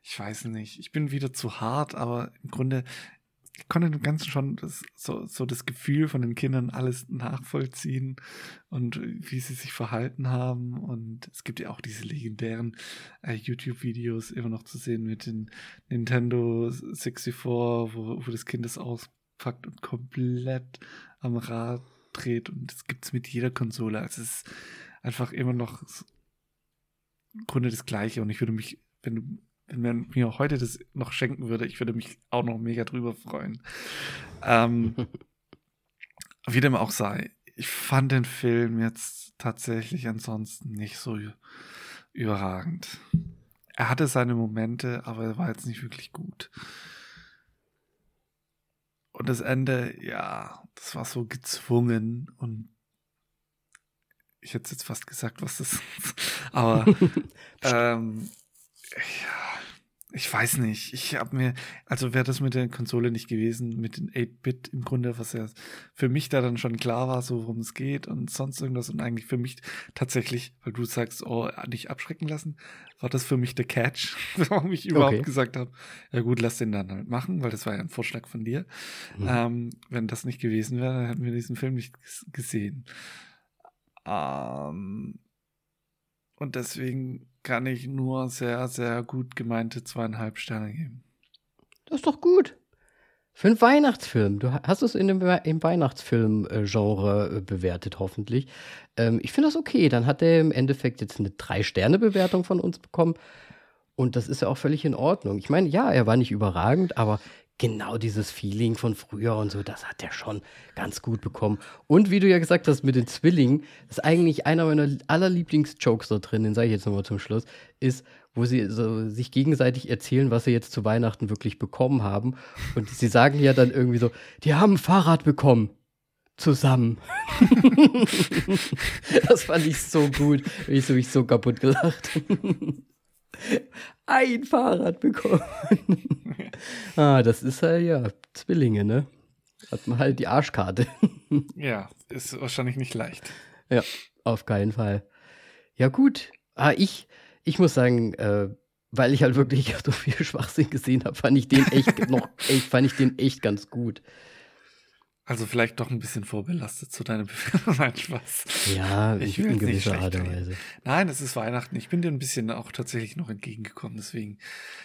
ich weiß nicht. Ich bin wieder zu hart, aber im Grunde ich konnte dem Ganzen schon das, so, so das Gefühl von den Kindern alles nachvollziehen und wie sie sich verhalten haben. Und es gibt ja auch diese legendären äh, YouTube-Videos immer noch zu sehen mit den Nintendo 64, wo, wo das Kind das aus abfuckt und komplett am Rad dreht. Und das gibt es mit jeder Konsole. Also es ist einfach immer noch im Grunde das Gleiche. Und ich würde mich, wenn du wenn man mir auch heute das noch schenken würde, ich würde mich auch noch mega drüber freuen. Ähm, wie dem auch sei, ich fand den Film jetzt tatsächlich ansonsten nicht so überragend. Er hatte seine Momente, aber er war jetzt nicht wirklich gut. Und das Ende, ja, das war so gezwungen und ich hätte jetzt fast gesagt, was das ist. Aber ähm, ja, ich weiß nicht. Ich habe mir, also wäre das mit der Konsole nicht gewesen, mit den 8-Bit im Grunde, was ja für mich da dann schon klar war, so worum es geht und sonst irgendwas und eigentlich für mich tatsächlich, weil du sagst, oh, nicht abschrecken lassen, war das für mich der Catch, warum ich überhaupt okay. gesagt habe, ja gut, lass den dann halt machen, weil das war ja ein Vorschlag von dir. Mhm. Ähm, wenn das nicht gewesen wäre, dann hätten wir diesen Film nicht gesehen. Ähm, und deswegen kann ich nur sehr, sehr gut gemeinte zweieinhalb Sterne geben. Das ist doch gut. Für einen Weihnachtsfilm. Du hast es in dem, im Weihnachtsfilm-Genre äh, bewertet, hoffentlich. Ähm, ich finde das okay. Dann hat er im Endeffekt jetzt eine Drei-Sterne-Bewertung von uns bekommen. Und das ist ja auch völlig in Ordnung. Ich meine, ja, er war nicht überragend, aber genau dieses Feeling von früher und so, das hat er schon ganz gut bekommen. Und wie du ja gesagt hast mit den Zwillingen, ist eigentlich einer meiner allerlieblings-Jokes da drin, den sage ich jetzt nochmal zum Schluss, ist, wo sie so sich gegenseitig erzählen, was sie jetzt zu Weihnachten wirklich bekommen haben. Und sie sagen ja dann irgendwie so, die haben ein Fahrrad bekommen. Zusammen. das fand ich so gut. Ich habe mich so kaputt gelacht ein Fahrrad bekommen. ah, das ist halt ja Zwillinge, ne? Hat man halt die Arschkarte. ja, ist wahrscheinlich nicht leicht. Ja, auf keinen Fall. Ja, gut. Ah, ich, ich muss sagen, äh, weil ich halt wirklich so viel Schwachsinn gesehen habe, fand ich den echt noch, echt, fand ich den echt ganz gut. Also vielleicht doch ein bisschen vorbelastet zu deinem Bewertung. Nein, Spaß. Ja, ich will in gewisser Art und Weise. Nein, es ist Weihnachten. Ich bin dir ein bisschen auch tatsächlich noch entgegengekommen, deswegen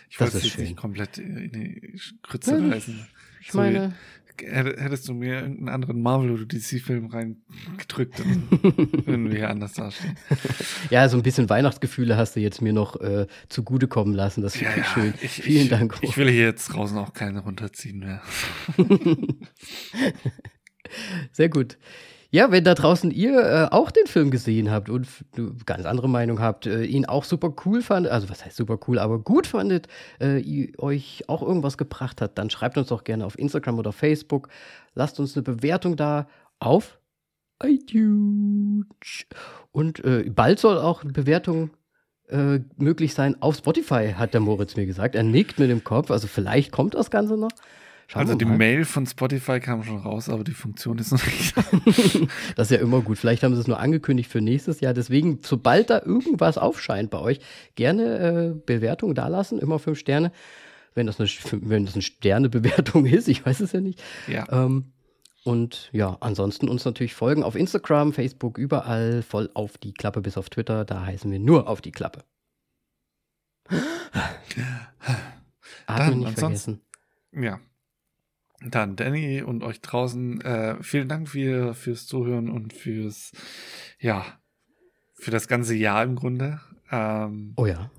ich wollte es jetzt nicht komplett in die Krütze ja, reißen. Ich so, meine, hättest du mir irgendeinen anderen Marvel- oder DC-Film reingedrückt, dann würden wir hier anders dastehen. Ja, so ein bisschen Weihnachtsgefühle hast du jetzt mir noch äh, zugutekommen lassen. Das finde ja, ich schön. Ich, Vielen ich, Dank. Ich will hier jetzt draußen auch keine runterziehen mehr. Sehr gut. Ja, wenn da draußen ihr äh, auch den Film gesehen habt und ganz andere Meinung habt, äh, ihn auch super cool fandet, also was heißt super cool, aber gut fandet, äh, euch auch irgendwas gebracht hat, dann schreibt uns doch gerne auf Instagram oder Facebook. Lasst uns eine Bewertung da auf iTunes. Und äh, bald soll auch eine Bewertung äh, möglich sein auf Spotify, hat der Moritz mir gesagt. Er nickt mit dem Kopf, also vielleicht kommt das Ganze noch. Schauen also die. Mail von Spotify kam schon raus, aber die Funktion ist noch nicht. das ist ja immer gut. Vielleicht haben sie es nur angekündigt für nächstes Jahr. Deswegen, sobald da irgendwas aufscheint bei euch, gerne äh, Bewertung dalassen, immer fünf Sterne. Wenn das eine, wenn das eine Sternebewertung ist, ich weiß es ja nicht. Ja. Ähm, und ja, ansonsten uns natürlich folgen auf Instagram, Facebook, überall voll auf die Klappe, bis auf Twitter. Da heißen wir nur auf die Klappe. Atmen nicht vergessen. ja, dann Danny und euch draußen, äh, vielen Dank für, fürs Zuhören und fürs, ja, für das ganze Jahr im Grunde. Ähm, oh ja.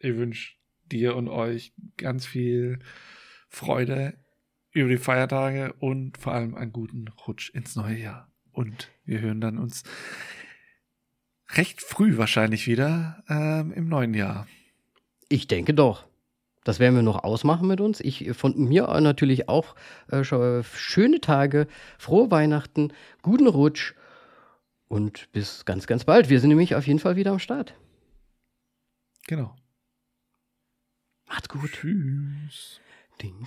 Ich wünsche dir und euch ganz viel Freude über die Feiertage und vor allem einen guten Rutsch ins neue Jahr. Und wir hören dann uns recht früh wahrscheinlich wieder ähm, im neuen Jahr. Ich denke doch. Das werden wir noch ausmachen mit uns. Ich von mir natürlich auch äh, schöne Tage, frohe Weihnachten, guten Rutsch und bis ganz, ganz bald. Wir sind nämlich auf jeden Fall wieder am Start. Genau. Macht's gut. Tschüss. Ding,